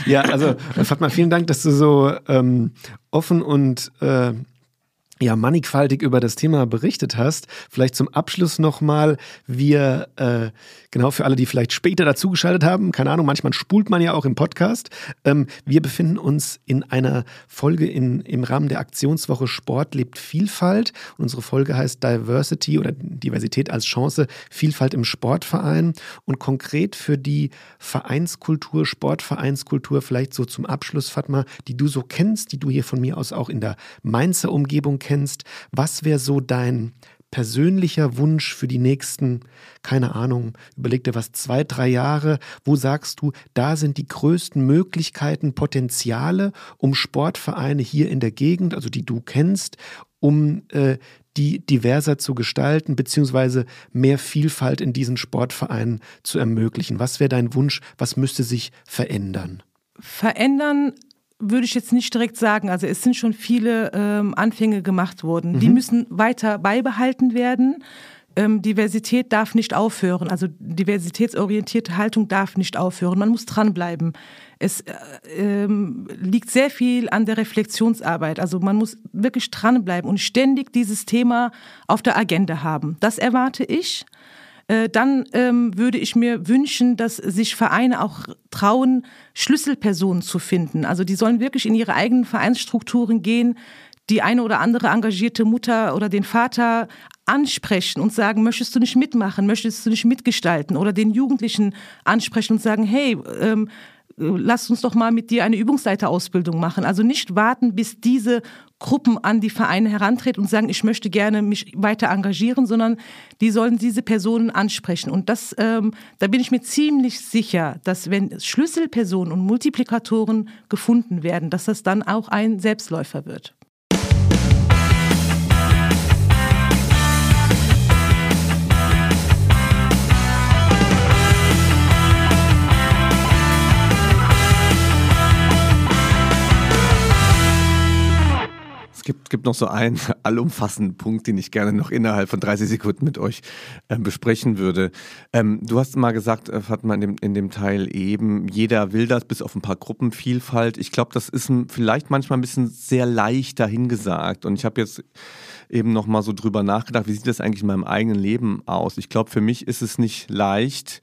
S2: ja also Fatma, vielen Dank, dass du so ähm, offen und äh, ja, mannigfaltig über das Thema berichtet hast. Vielleicht zum Abschluss nochmal, wir, äh, genau für alle, die vielleicht später dazugeschaltet haben, keine Ahnung, manchmal spult man ja auch im Podcast. Ähm, wir befinden uns in einer Folge in, im Rahmen der Aktionswoche Sport lebt Vielfalt. Und unsere Folge heißt Diversity oder Diversität als Chance, Vielfalt im Sportverein. Und konkret für die Vereinskultur, Sportvereinskultur, vielleicht so zum Abschluss, Fatma, die du so kennst, die du hier von mir aus auch in der Mainzer Umgebung kennst kennst, was wäre so dein persönlicher Wunsch für die nächsten, keine Ahnung, überleg dir was, zwei, drei Jahre, wo sagst du, da sind die größten Möglichkeiten, Potenziale, um Sportvereine hier in der Gegend, also die du kennst, um äh, die diverser zu gestalten, beziehungsweise mehr Vielfalt in diesen Sportvereinen zu ermöglichen? Was wäre dein Wunsch? Was müsste sich verändern?
S3: Verändern würde ich jetzt nicht direkt sagen. Also es sind schon viele ähm, Anfänge gemacht worden. Mhm. Die müssen weiter beibehalten werden. Ähm, Diversität darf nicht aufhören. Also diversitätsorientierte Haltung darf nicht aufhören. Man muss dranbleiben. Es äh, ähm, liegt sehr viel an der Reflexionsarbeit. Also man muss wirklich dranbleiben und ständig dieses Thema auf der Agenda haben. Das erwarte ich. Äh, dann ähm, würde ich mir wünschen, dass sich Vereine auch trauen, Schlüsselpersonen zu finden. Also die sollen wirklich in ihre eigenen Vereinsstrukturen gehen, die eine oder andere engagierte Mutter oder den Vater ansprechen und sagen, möchtest du nicht mitmachen, möchtest du nicht mitgestalten oder den Jugendlichen ansprechen und sagen, hey, ähm, lass uns doch mal mit dir eine Übungsleiterausbildung machen. Also nicht warten, bis diese Gruppen an die Vereine herantreten und sagen, ich möchte gerne mich weiter engagieren, sondern die sollen diese Personen ansprechen. Und das, ähm, da bin ich mir ziemlich sicher, dass wenn Schlüsselpersonen und Multiplikatoren gefunden werden, dass das dann auch ein Selbstläufer wird.
S1: Es gibt, gibt noch so einen allumfassenden Punkt, den ich gerne noch innerhalb von 30 Sekunden mit euch äh, besprechen würde. Ähm, du hast mal gesagt, äh, Fatma, in dem, in dem Teil eben, jeder will das, bis auf ein paar Gruppenvielfalt. Ich glaube, das ist ein, vielleicht manchmal ein bisschen sehr leicht dahingesagt. Und ich habe jetzt eben noch mal so drüber nachgedacht, wie sieht das eigentlich in meinem eigenen Leben aus? Ich glaube, für mich ist es nicht leicht,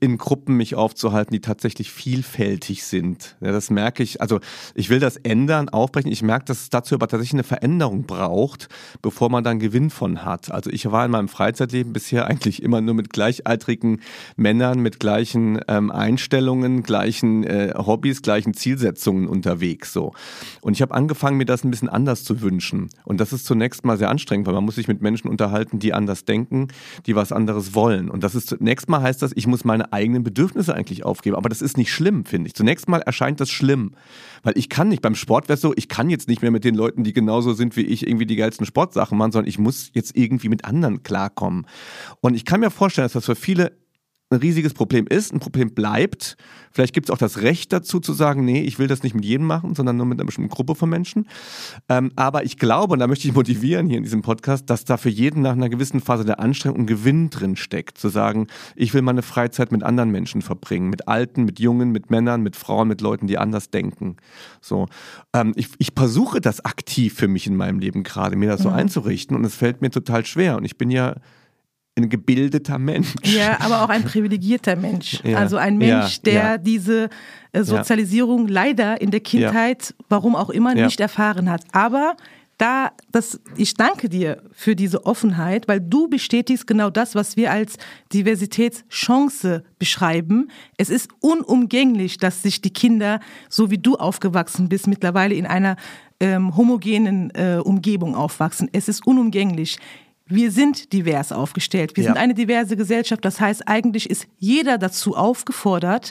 S1: in Gruppen mich aufzuhalten, die tatsächlich vielfältig sind. Ja, das merke ich. Also ich will das ändern, aufbrechen. Ich merke, dass es dazu aber tatsächlich eine Veränderung braucht, bevor man dann Gewinn von hat. Also ich war in meinem Freizeitleben bisher eigentlich immer nur mit gleichaltrigen Männern, mit gleichen ähm, Einstellungen, gleichen äh, Hobbys, gleichen Zielsetzungen unterwegs. So. Und ich habe angefangen, mir das ein bisschen anders zu wünschen. Und das ist zunächst mal sehr anstrengend, weil man muss sich mit Menschen unterhalten, die anders denken, die was anderes wollen. Und das ist zunächst mal heißt das, ich muss meine eigenen Bedürfnisse eigentlich aufgeben. Aber das ist nicht schlimm, finde ich. Zunächst mal erscheint das schlimm, weil ich kann nicht beim Sport wäre so, ich kann jetzt nicht mehr mit den Leuten, die genauso sind wie ich, irgendwie die geilsten Sportsachen machen, sondern ich muss jetzt irgendwie mit anderen klarkommen. Und ich kann mir vorstellen, dass das für viele ein riesiges Problem ist, ein Problem bleibt. Vielleicht gibt es auch das Recht dazu zu sagen, nee, ich will das nicht mit jedem machen, sondern nur mit einer bestimmten Gruppe von Menschen. Ähm, aber ich glaube, und da möchte ich motivieren hier in diesem Podcast, dass da für jeden nach einer gewissen Phase der Anstrengung ein Gewinn drin steckt. Zu sagen, ich will meine Freizeit mit anderen Menschen verbringen, mit Alten, mit Jungen, mit Männern, mit Frauen, mit Leuten, die anders denken. So, ähm, ich, ich versuche das aktiv für mich in meinem Leben gerade, mir das so einzurichten und es fällt mir total schwer. Und ich bin ja ein gebildeter Mensch.
S3: Ja, aber auch ein privilegierter Mensch.
S1: Ja.
S3: Also ein Mensch,
S1: Ja,
S3: der
S1: ja.
S3: diese äh, Sozialisierung leider in der Kindheit, warum auch immer, nicht erfahren hat. Aber da, das, ich danke dir für diese Offenheit, weil du bestätigst genau das, was wir als Diversitätschance beschreiben. Es ist unumgänglich, dass sich die Kinder, so wie du aufgewachsen bist, mittlerweile in einer ähm, homogenen äh, Umgebung aufwachsen. Es ist unumgänglich. Wir sind divers aufgestellt. Wir
S1: Ja.
S3: sind eine diverse Gesellschaft. Das heißt, eigentlich ist jeder dazu aufgefordert,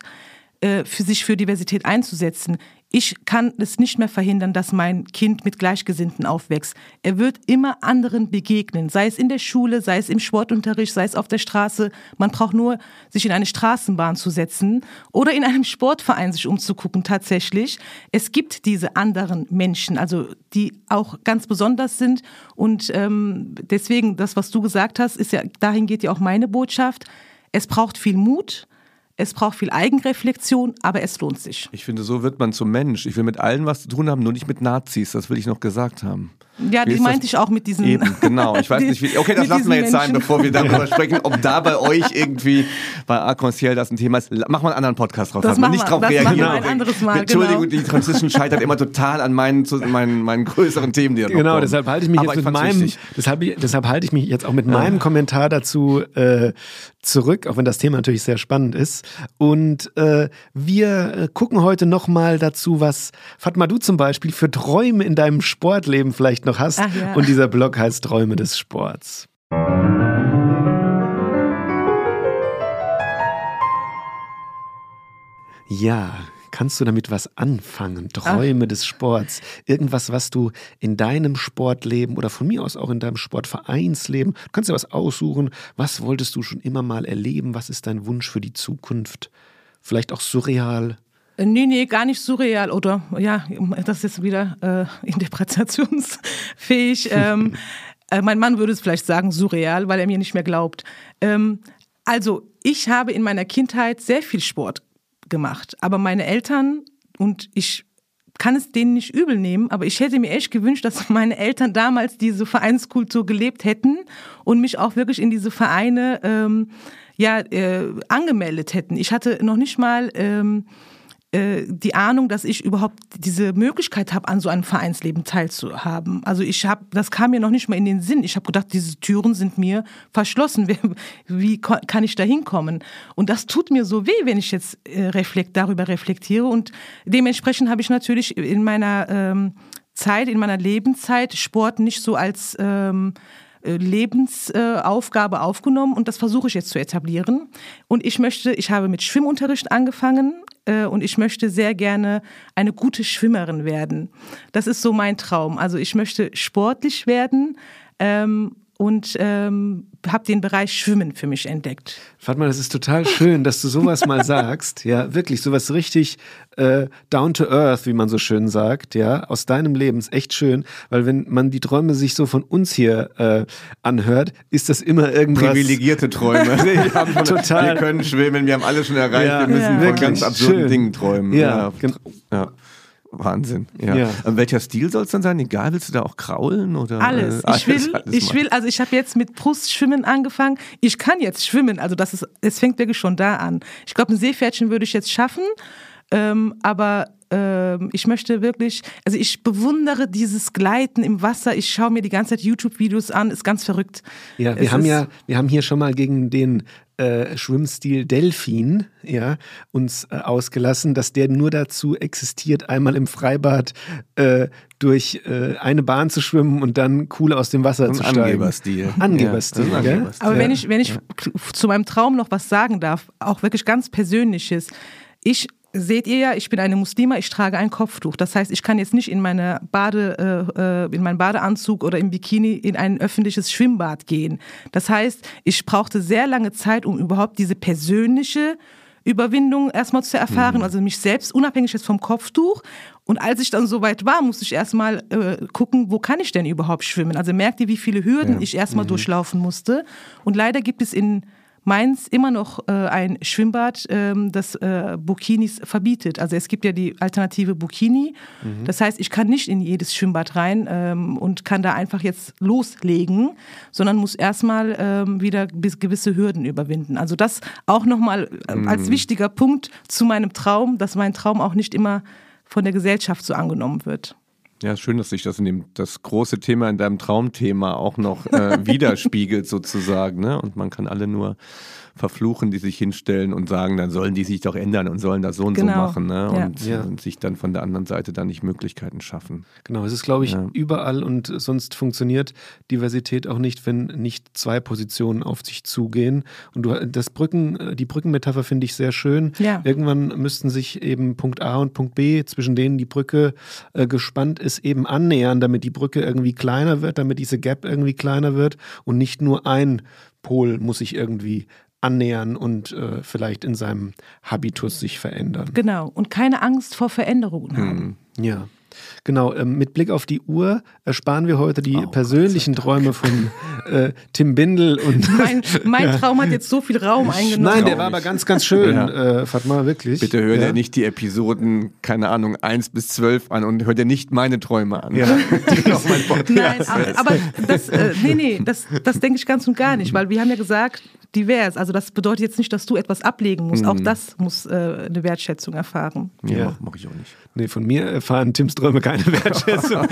S3: äh, für sich für Diversität einzusetzen. Ich kann es nicht mehr verhindern, dass mein Kind mit Gleichgesinnten aufwächst. Er wird immer anderen begegnen, sei es in der Schule, sei es im Sportunterricht, sei es auf der Straße. Man braucht nur sich in eine Straßenbahn zu setzen oder in einem Sportverein sich umzugucken tatsächlich. Es gibt diese anderen Menschen, also die auch ganz besonders sind und ähm, deswegen das, was du gesagt hast, ist ja dahin geht ja auch meine Botschaft. Es braucht viel Mut. Es braucht viel Eigenreflexion, aber es lohnt sich.
S1: Ich finde, so wird man zum Mensch. Ich will mit allen was zu tun haben, nur nicht mit Nazis. Das will ich noch gesagt haben.
S3: Ja, die meinte
S1: das?
S3: ich auch mit diesen.
S1: Eben, genau. Ich weiß
S3: die-
S1: nicht, wie. Okay, das lassen wir jetzt sein,
S3: Menschen.
S1: bevor wir darüber sprechen, ob da bei euch irgendwie bei Arc-en-Ciel das ein Thema ist. Machen wir einen anderen Podcast draus.
S3: Das machen
S1: nicht drauf
S3: das machen
S1: reagieren.
S3: wir ein anderes Mal,
S1: Entschuldigung,
S3: genau.
S1: die Transition scheitert immer total an meinen, zu, meinen, meinen größeren Themen, die da
S2: Genau,
S1: kommen.
S2: deshalb halte ich mich
S1: Aber
S2: jetzt mit meinem, deshalb, deshalb halte ich mich jetzt auch mit meinem Kommentar dazu äh, zurück, auch wenn das Thema natürlich sehr spannend ist. Und äh, wir äh, gucken heute nochmal dazu, was Fatma du zum Beispiel für Träume in deinem Sportleben vielleicht noch hast.
S3: Ach ja.
S2: Und dieser Blog heißt Träume des Sports. Ja, kannst du damit was anfangen? Träume des Sports. Irgendwas, was du in deinem Sportleben oder von mir aus auch in deinem Sportvereinsleben, du kannst dir was aussuchen. Was wolltest du schon immer mal erleben? Was ist dein Wunsch für die Zukunft? Vielleicht auch surreal.
S3: Äh, Nee, nee, gar nicht surreal oder ja, das ist jetzt wieder äh, interpretationsfähig. ähm, äh, mein Mann würde es vielleicht sagen surreal, weil er mir nicht mehr glaubt. Ähm, also, ich habe in meiner Kindheit sehr viel Sport gemacht, aber meine Eltern und ich kann es denen nicht übel nehmen, aber ich hätte mir echt gewünscht, dass meine Eltern damals diese Vereinskultur gelebt hätten und mich auch wirklich in diese Vereine ähm, ja, äh, angemeldet hätten. Ich hatte noch nicht mal ähm, äh, die Ahnung, dass ich überhaupt diese Möglichkeit habe, an so einem Vereinsleben teilzuhaben. Also ich habe, das kam mir noch nicht mal in den Sinn. Ich habe gedacht, diese Türen sind mir verschlossen. Wie, wie kann ich da hinkommen? Und das tut mir so weh, wenn ich jetzt äh, reflekt, darüber reflektiere. Und dementsprechend habe ich natürlich in meiner ähm, Zeit, in meiner Lebenszeit Sport nicht so als ähm, äh, Lebensaufgabe aufgenommen und das versuche ich jetzt zu etablieren. Und ich möchte, ich habe mit Schwimmunterricht angefangen äh, und ich möchte sehr gerne eine gute Schwimmerin werden. Das ist so mein Traum. Also ich möchte sportlich werden ähm, und ähm, habe den Bereich Schwimmen für mich entdeckt.
S2: Fatma, das ist total schön, dass du sowas mal sagst. Ja, wirklich, sowas richtig äh, down to earth, wie man so schön sagt, ja, aus deinem Leben ist echt schön, weil wenn man die Träume sich so von uns hier äh, anhört, ist das immer irgendwas.
S1: Privilegierte Träume. Wir, haben schon,
S2: Total.
S1: wir können schwimmen, wir haben alles schon erreicht,
S2: Ja,
S1: wir müssen
S3: Ja.
S1: von
S2: wirklich
S1: ganz absurden
S2: schön.
S1: Dingen träumen.
S2: Ja, gen-
S1: ja. Wahnsinn. Ja.
S2: Ja.
S1: Und welcher Stil soll es dann sein? Egal, willst du da auch kraulen oder
S3: Alles.
S1: äh,
S3: Ich will,
S1: alles
S3: ich will, also ich habe jetzt mit Brustschwimmen angefangen. Ich kann jetzt schwimmen, also das ist, es fängt wirklich schon da an. Ich glaube, ein Seepferdchen würde ich jetzt schaffen, ähm, aber ähm, ich möchte wirklich, also ich bewundere dieses Gleiten im Wasser. Ich schaue mir die ganze Zeit YouTube-Videos an, ist ganz verrückt.
S2: Ja, wir
S3: Es
S2: haben ja, wir haben hier schon mal gegen den äh, Schwimmstil Delfin ja, uns äh, ausgelassen, dass der nur dazu existiert, einmal im Freibad äh, durch äh, eine Bahn zu schwimmen und dann cool aus dem Wasser zu steigen.
S1: Angeberstil.
S2: Angeberstil,
S1: Ja? Angeberstil.
S3: Aber
S2: Ja.
S3: wenn ich, wenn ich zu meinem Traum noch was sagen darf, auch wirklich ganz Persönliches. Ich seht ihr ja, ich bin eine Muslima, ich trage ein Kopftuch. Das heißt, ich kann jetzt nicht in meine Bade, äh, äh, in meinen Badeanzug oder im Bikini in ein öffentliches Schwimmbad gehen. Das heißt, ich brauchte sehr lange Zeit, um überhaupt diese persönliche Überwindung erstmal zu erfahren, also mich selbst unabhängig jetzt vom Kopftuch. Und als ich dann soweit war, musste ich erstmal äh, gucken, wo kann ich denn überhaupt schwimmen? Also merkt ihr, wie viele Hürden ich erstmal durchlaufen musste. Und leider gibt es in Mainz immer noch äh, ein Schwimmbad, ähm, das äh, Burkinis verbietet. Also es gibt ja die Alternative Burkini. Das heißt, ich kann nicht in jedes Schwimmbad rein ähm, und kann da einfach jetzt loslegen, sondern muss erstmal ähm, wieder bis gewisse Hürden überwinden. Also das auch nochmal äh, als wichtiger Punkt zu meinem Traum, dass mein Traum auch nicht immer von der Gesellschaft so angenommen wird.
S1: Ja, schön, dass sich das in dem das große Thema in deinem Traumthema auch noch äh, widerspiegelt sozusagen, ne? Und man kann alle nur verfluchen, die sich hinstellen und sagen, dann sollen die sich doch ändern und sollen das so und
S3: Genau.
S1: so machen, ne? Und,
S2: Ja.
S1: und sich dann von der anderen Seite dann nicht Möglichkeiten schaffen.
S2: Genau, es ist, glaube ich,
S1: Ja.
S2: überall und sonst funktioniert Diversität auch nicht, wenn nicht zwei Positionen auf sich zugehen. Und du, das Brücken, die Brückenmetapher finde ich sehr schön.
S3: Ja.
S2: Irgendwann müssten sich eben Punkt A und Punkt B, zwischen denen die Brücke äh, gespannt ist, eben annähern, damit die Brücke irgendwie kleiner wird, damit diese Gap irgendwie kleiner wird und nicht nur ein Pol muss sich irgendwie annähern und äh, vielleicht in seinem Habitus sich verändern.
S3: Genau. Und keine Angst vor Veränderungen haben.
S2: Ja. Genau, ähm, mit Blick auf die Uhr ersparen wir heute die persönlichen Träume von äh, Tim Bindel und
S3: Mein, mein Traum hat jetzt so viel Raum eingenommen.
S2: Nein, der war aber ganz, ganz schön,
S1: Ja.
S2: äh, Fatma, wirklich.
S1: Bitte hör
S2: ja.
S1: dir nicht die Episoden, keine Ahnung, 1 bis 12 an und hör dir nicht meine Träume an.
S2: Ja.
S1: Die auf mein Podcast
S3: Nein, aber, aber das, äh, nee, nee, das, das denke ich ganz und gar nicht, weil wir haben ja gesagt, divers. Also das bedeutet jetzt nicht, dass du etwas ablegen musst. Auch das muss äh, eine Wertschätzung erfahren.
S1: Ja,
S2: Ja.
S1: mach, mach ich auch nicht.
S2: Nee, von mir erfahren Tims Träume keine Wertschätzung.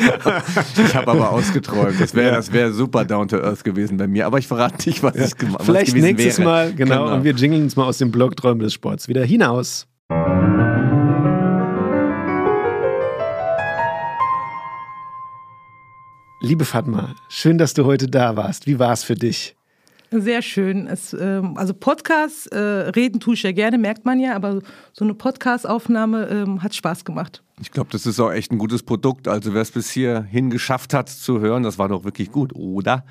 S1: Ich habe aber ausgeträumt. Das wäre das wär super down to earth gewesen bei mir. Aber ich verrate nicht, was ich gemacht was
S2: Vielleicht nächstes
S1: wäre.
S2: Mal, genau, und wir jingeln uns mal aus dem Blog Träume des Sports wieder hinaus. Liebe Fatma, schön, dass du heute da warst. Wie war es für dich?
S3: Sehr schön. Es, ähm, also Podcast, äh, reden tue ich ja gerne, merkt man ja, aber so eine Podcast-Aufnahme ähm, hat Spaß gemacht.
S1: Ich glaube, das ist auch echt ein gutes Produkt. Also wer es bis hierhin geschafft hat zu hören, das war doch wirklich gut, oder?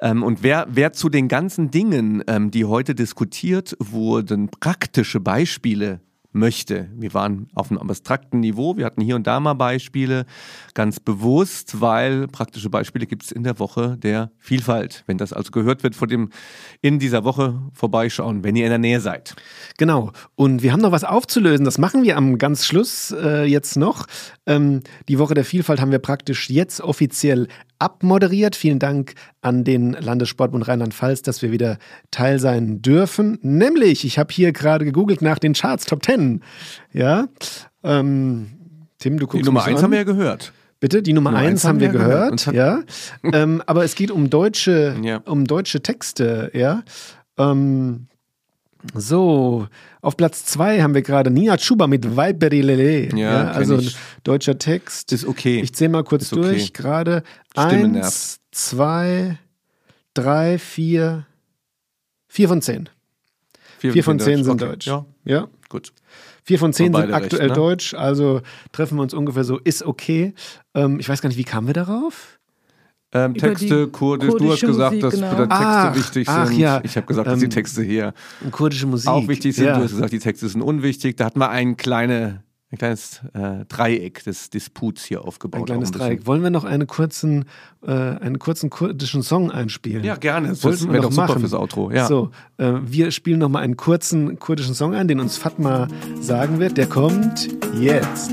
S1: Ähm, und wer, wer zu den ganzen Dingen, ähm, die heute diskutiert wurden, praktische Beispiele möchte. Wir waren auf einem abstrakten Niveau, wir hatten hier und da mal Beispiele, ganz bewusst, weil praktische Beispiele gibt es in der Woche der Vielfalt. Wenn das also gehört wird, vor dem in dieser Woche vorbeischauen, wenn ihr in der Nähe seid.
S2: Genau. Und wir haben noch was aufzulösen. Das machen wir am ganz Schluss äh, jetzt noch. Ähm, die Woche der Vielfalt haben wir praktisch jetzt offiziell abmoderiert. Vielen Dank an den Landessportbund Rheinland-Pfalz, dass wir wieder Teil sein dürfen. Nämlich, ich habe hier gerade gegoogelt nach den Charts Top 10. Ja. Ähm, Tim, du guckst
S1: Die Nummer
S2: mich
S1: eins
S2: an.
S1: haben wir ja gehört.
S2: Bitte, die Nummer
S1: Nummer
S2: eins
S1: eins
S2: haben wir
S1: haben wir gehört.
S2: gehört, ja. ähm, aber es geht um deutsche,
S1: Ja.
S2: um deutsche Texte, ja. Ähm, so, auf Platz zwei haben wir gerade Nina Chuba mit Weiberilele.
S1: Ja,
S2: Ja, also
S1: ich.
S2: deutscher Text.
S1: Ist okay.
S2: Ich zähle mal kurz
S1: Ist okay.
S2: durch. Gerade
S1: Stimme
S2: eins, zwei, drei, vier, vier von zehn. Vier von zehn sind
S1: Okay.
S2: deutsch.
S1: Ja,
S2: ja.
S1: gut.
S2: Vier von zehn sind aktuell
S1: recht, ne?
S2: deutsch, also treffen wir uns ungefähr so, ist okay. Ähm, ich weiß gar nicht, wie kamen wir darauf?
S1: Ähm, Texte, Kurdisch, du hast gesagt,
S3: Musik,
S1: dass
S3: genau.
S1: Texte
S2: Ach,
S1: wichtig
S2: ach
S1: sind.
S2: ja.
S1: Ich habe gesagt, dass die
S2: Ähm,
S1: Texte hier
S2: Kurdische Musik.
S1: auch wichtig sind.
S2: Ja.
S1: Du hast gesagt, die Texte sind unwichtig. Da hatten wir ein, kleine, ein kleines äh, Dreieck des Disputs hier aufgebaut.
S2: Ein kleines
S1: bisschen.
S2: Dreieck. Wollen wir noch einen kurzen, äh, einen kurzen kurdischen Song einspielen?
S1: Ja, gerne. Das
S2: Wollten wir
S1: wäre
S2: doch
S1: doch super
S2: machen.
S1: fürs Outro. Ja.
S2: So, äh, wir spielen noch mal einen kurzen kurdischen Song ein, den uns Fatma sagen wird. Der kommt jetzt.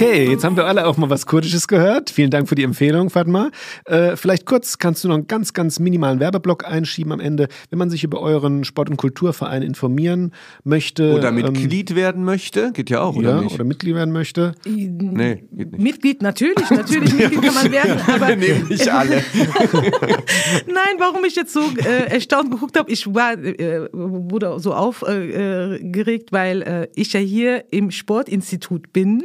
S2: Okay, jetzt haben wir alle auch mal was Kurdisches gehört. Vielen Dank für die Empfehlung, Fatma. Äh, vielleicht kurz kannst du noch einen ganz, ganz minimalen Werbeblock einschieben am Ende, wenn man sich über euren Sport- und Kulturverein informieren möchte.
S1: Oder
S2: ähm,
S1: Mitglied werden möchte, geht ja auch, oder
S2: ja,
S1: nicht?
S2: oder Mitglied werden möchte.
S1: nee, geht nicht.
S3: Mitglied, natürlich, natürlich, Mitglied kann man werden, aber
S1: Wir nehmen nicht alle.
S3: Nein, warum ich jetzt so äh, erstaunt geguckt habe, ich war, äh, wurde so aufgeregt, weil äh, ich ja hier im Sportinstitut bin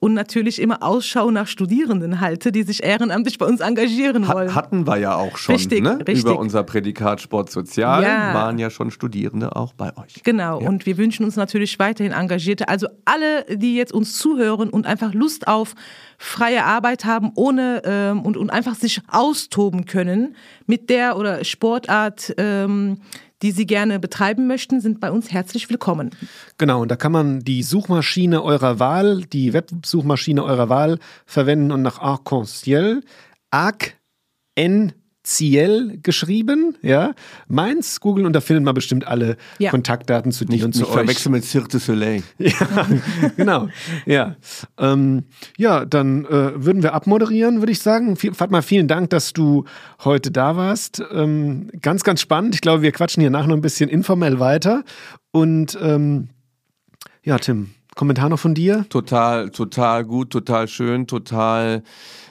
S3: und natürlich immer Ausschau nach Studierenden halte, die sich ehrenamtlich bei uns engagieren wollen.
S1: Ha hatten wir ja auch schon,
S3: Richtig,
S1: ne?
S3: richtig.
S1: Über unser Prädikat Sport Sozial
S3: Ja.
S1: waren ja schon Studierende auch bei euch.
S3: Genau, und wir wünschen uns natürlich weiterhin Engagierte. Also alle, die jetzt uns zuhören und einfach Lust auf freie Arbeit haben, ohne ähm, und, und einfach sich austoben können mit der oder Sportart, ähm, die sie gerne betreiben möchten, sind bei uns herzlich willkommen.
S2: Genau, und da kann man die Suchmaschine eurer Wahl, die Websuchmaschine eurer Wahl verwenden und nach Arc-en-Ciel, Arc-en Ciel geschrieben, ja, meins googeln und da findet man bestimmt alle
S3: Ja.
S2: Kontaktdaten zu dir
S1: Nicht,
S2: und zu
S1: nicht
S2: euch.
S1: verwechseln mit Cirque du Soleil.
S2: Ja, genau. Ja, ähm, ja dann äh, würden wir abmoderieren, würde ich sagen. Viel- Fatma, vielen Dank, dass du heute da warst. Ähm, ganz, ganz spannend. Ich glaube, wir quatschen hier nachher noch ein bisschen informell weiter. Und ähm, ja, Tim, Kommentar noch von dir?
S1: Total, total gut, total schön, total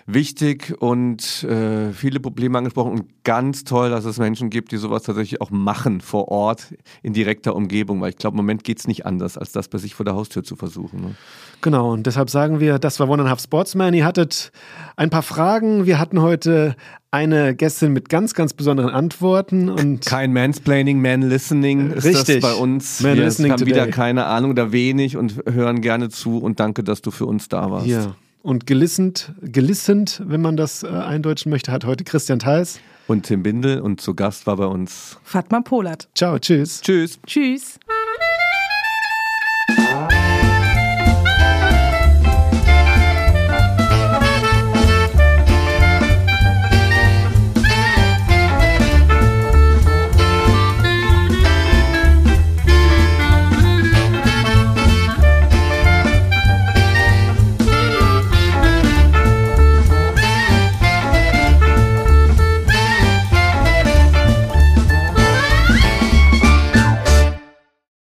S1: wichtig und äh, viele Probleme angesprochen und ganz toll, dass es Menschen gibt, die sowas tatsächlich auch machen vor Ort in direkter Umgebung, weil ich glaube, im Moment geht's nicht anders, als das bei sich vor der Haustür zu versuchen. Ne?
S2: Genau, und deshalb sagen wir, das war One and a Half Sportsman. Ihr hattet ein paar Fragen. Wir hatten heute eine Gästin mit ganz, ganz besonderen Antworten und
S1: Kein Mansplaining, Man Listening ist
S2: Richtig.
S1: das bei uns.
S2: Man
S1: Wir haben wieder
S2: today.
S1: keine Ahnung oder wenig und hören gerne zu und danke, dass du für uns da warst.
S2: ja. Und gelissend, gelissend, wenn man das äh, eindeutschen möchte, hat heute Christian Theis.
S1: Und Tim Bindel und zu Gast war bei uns.
S3: Fatma Polat.
S2: Ciao, tschüss.
S1: Tschüss.
S3: Tschüss.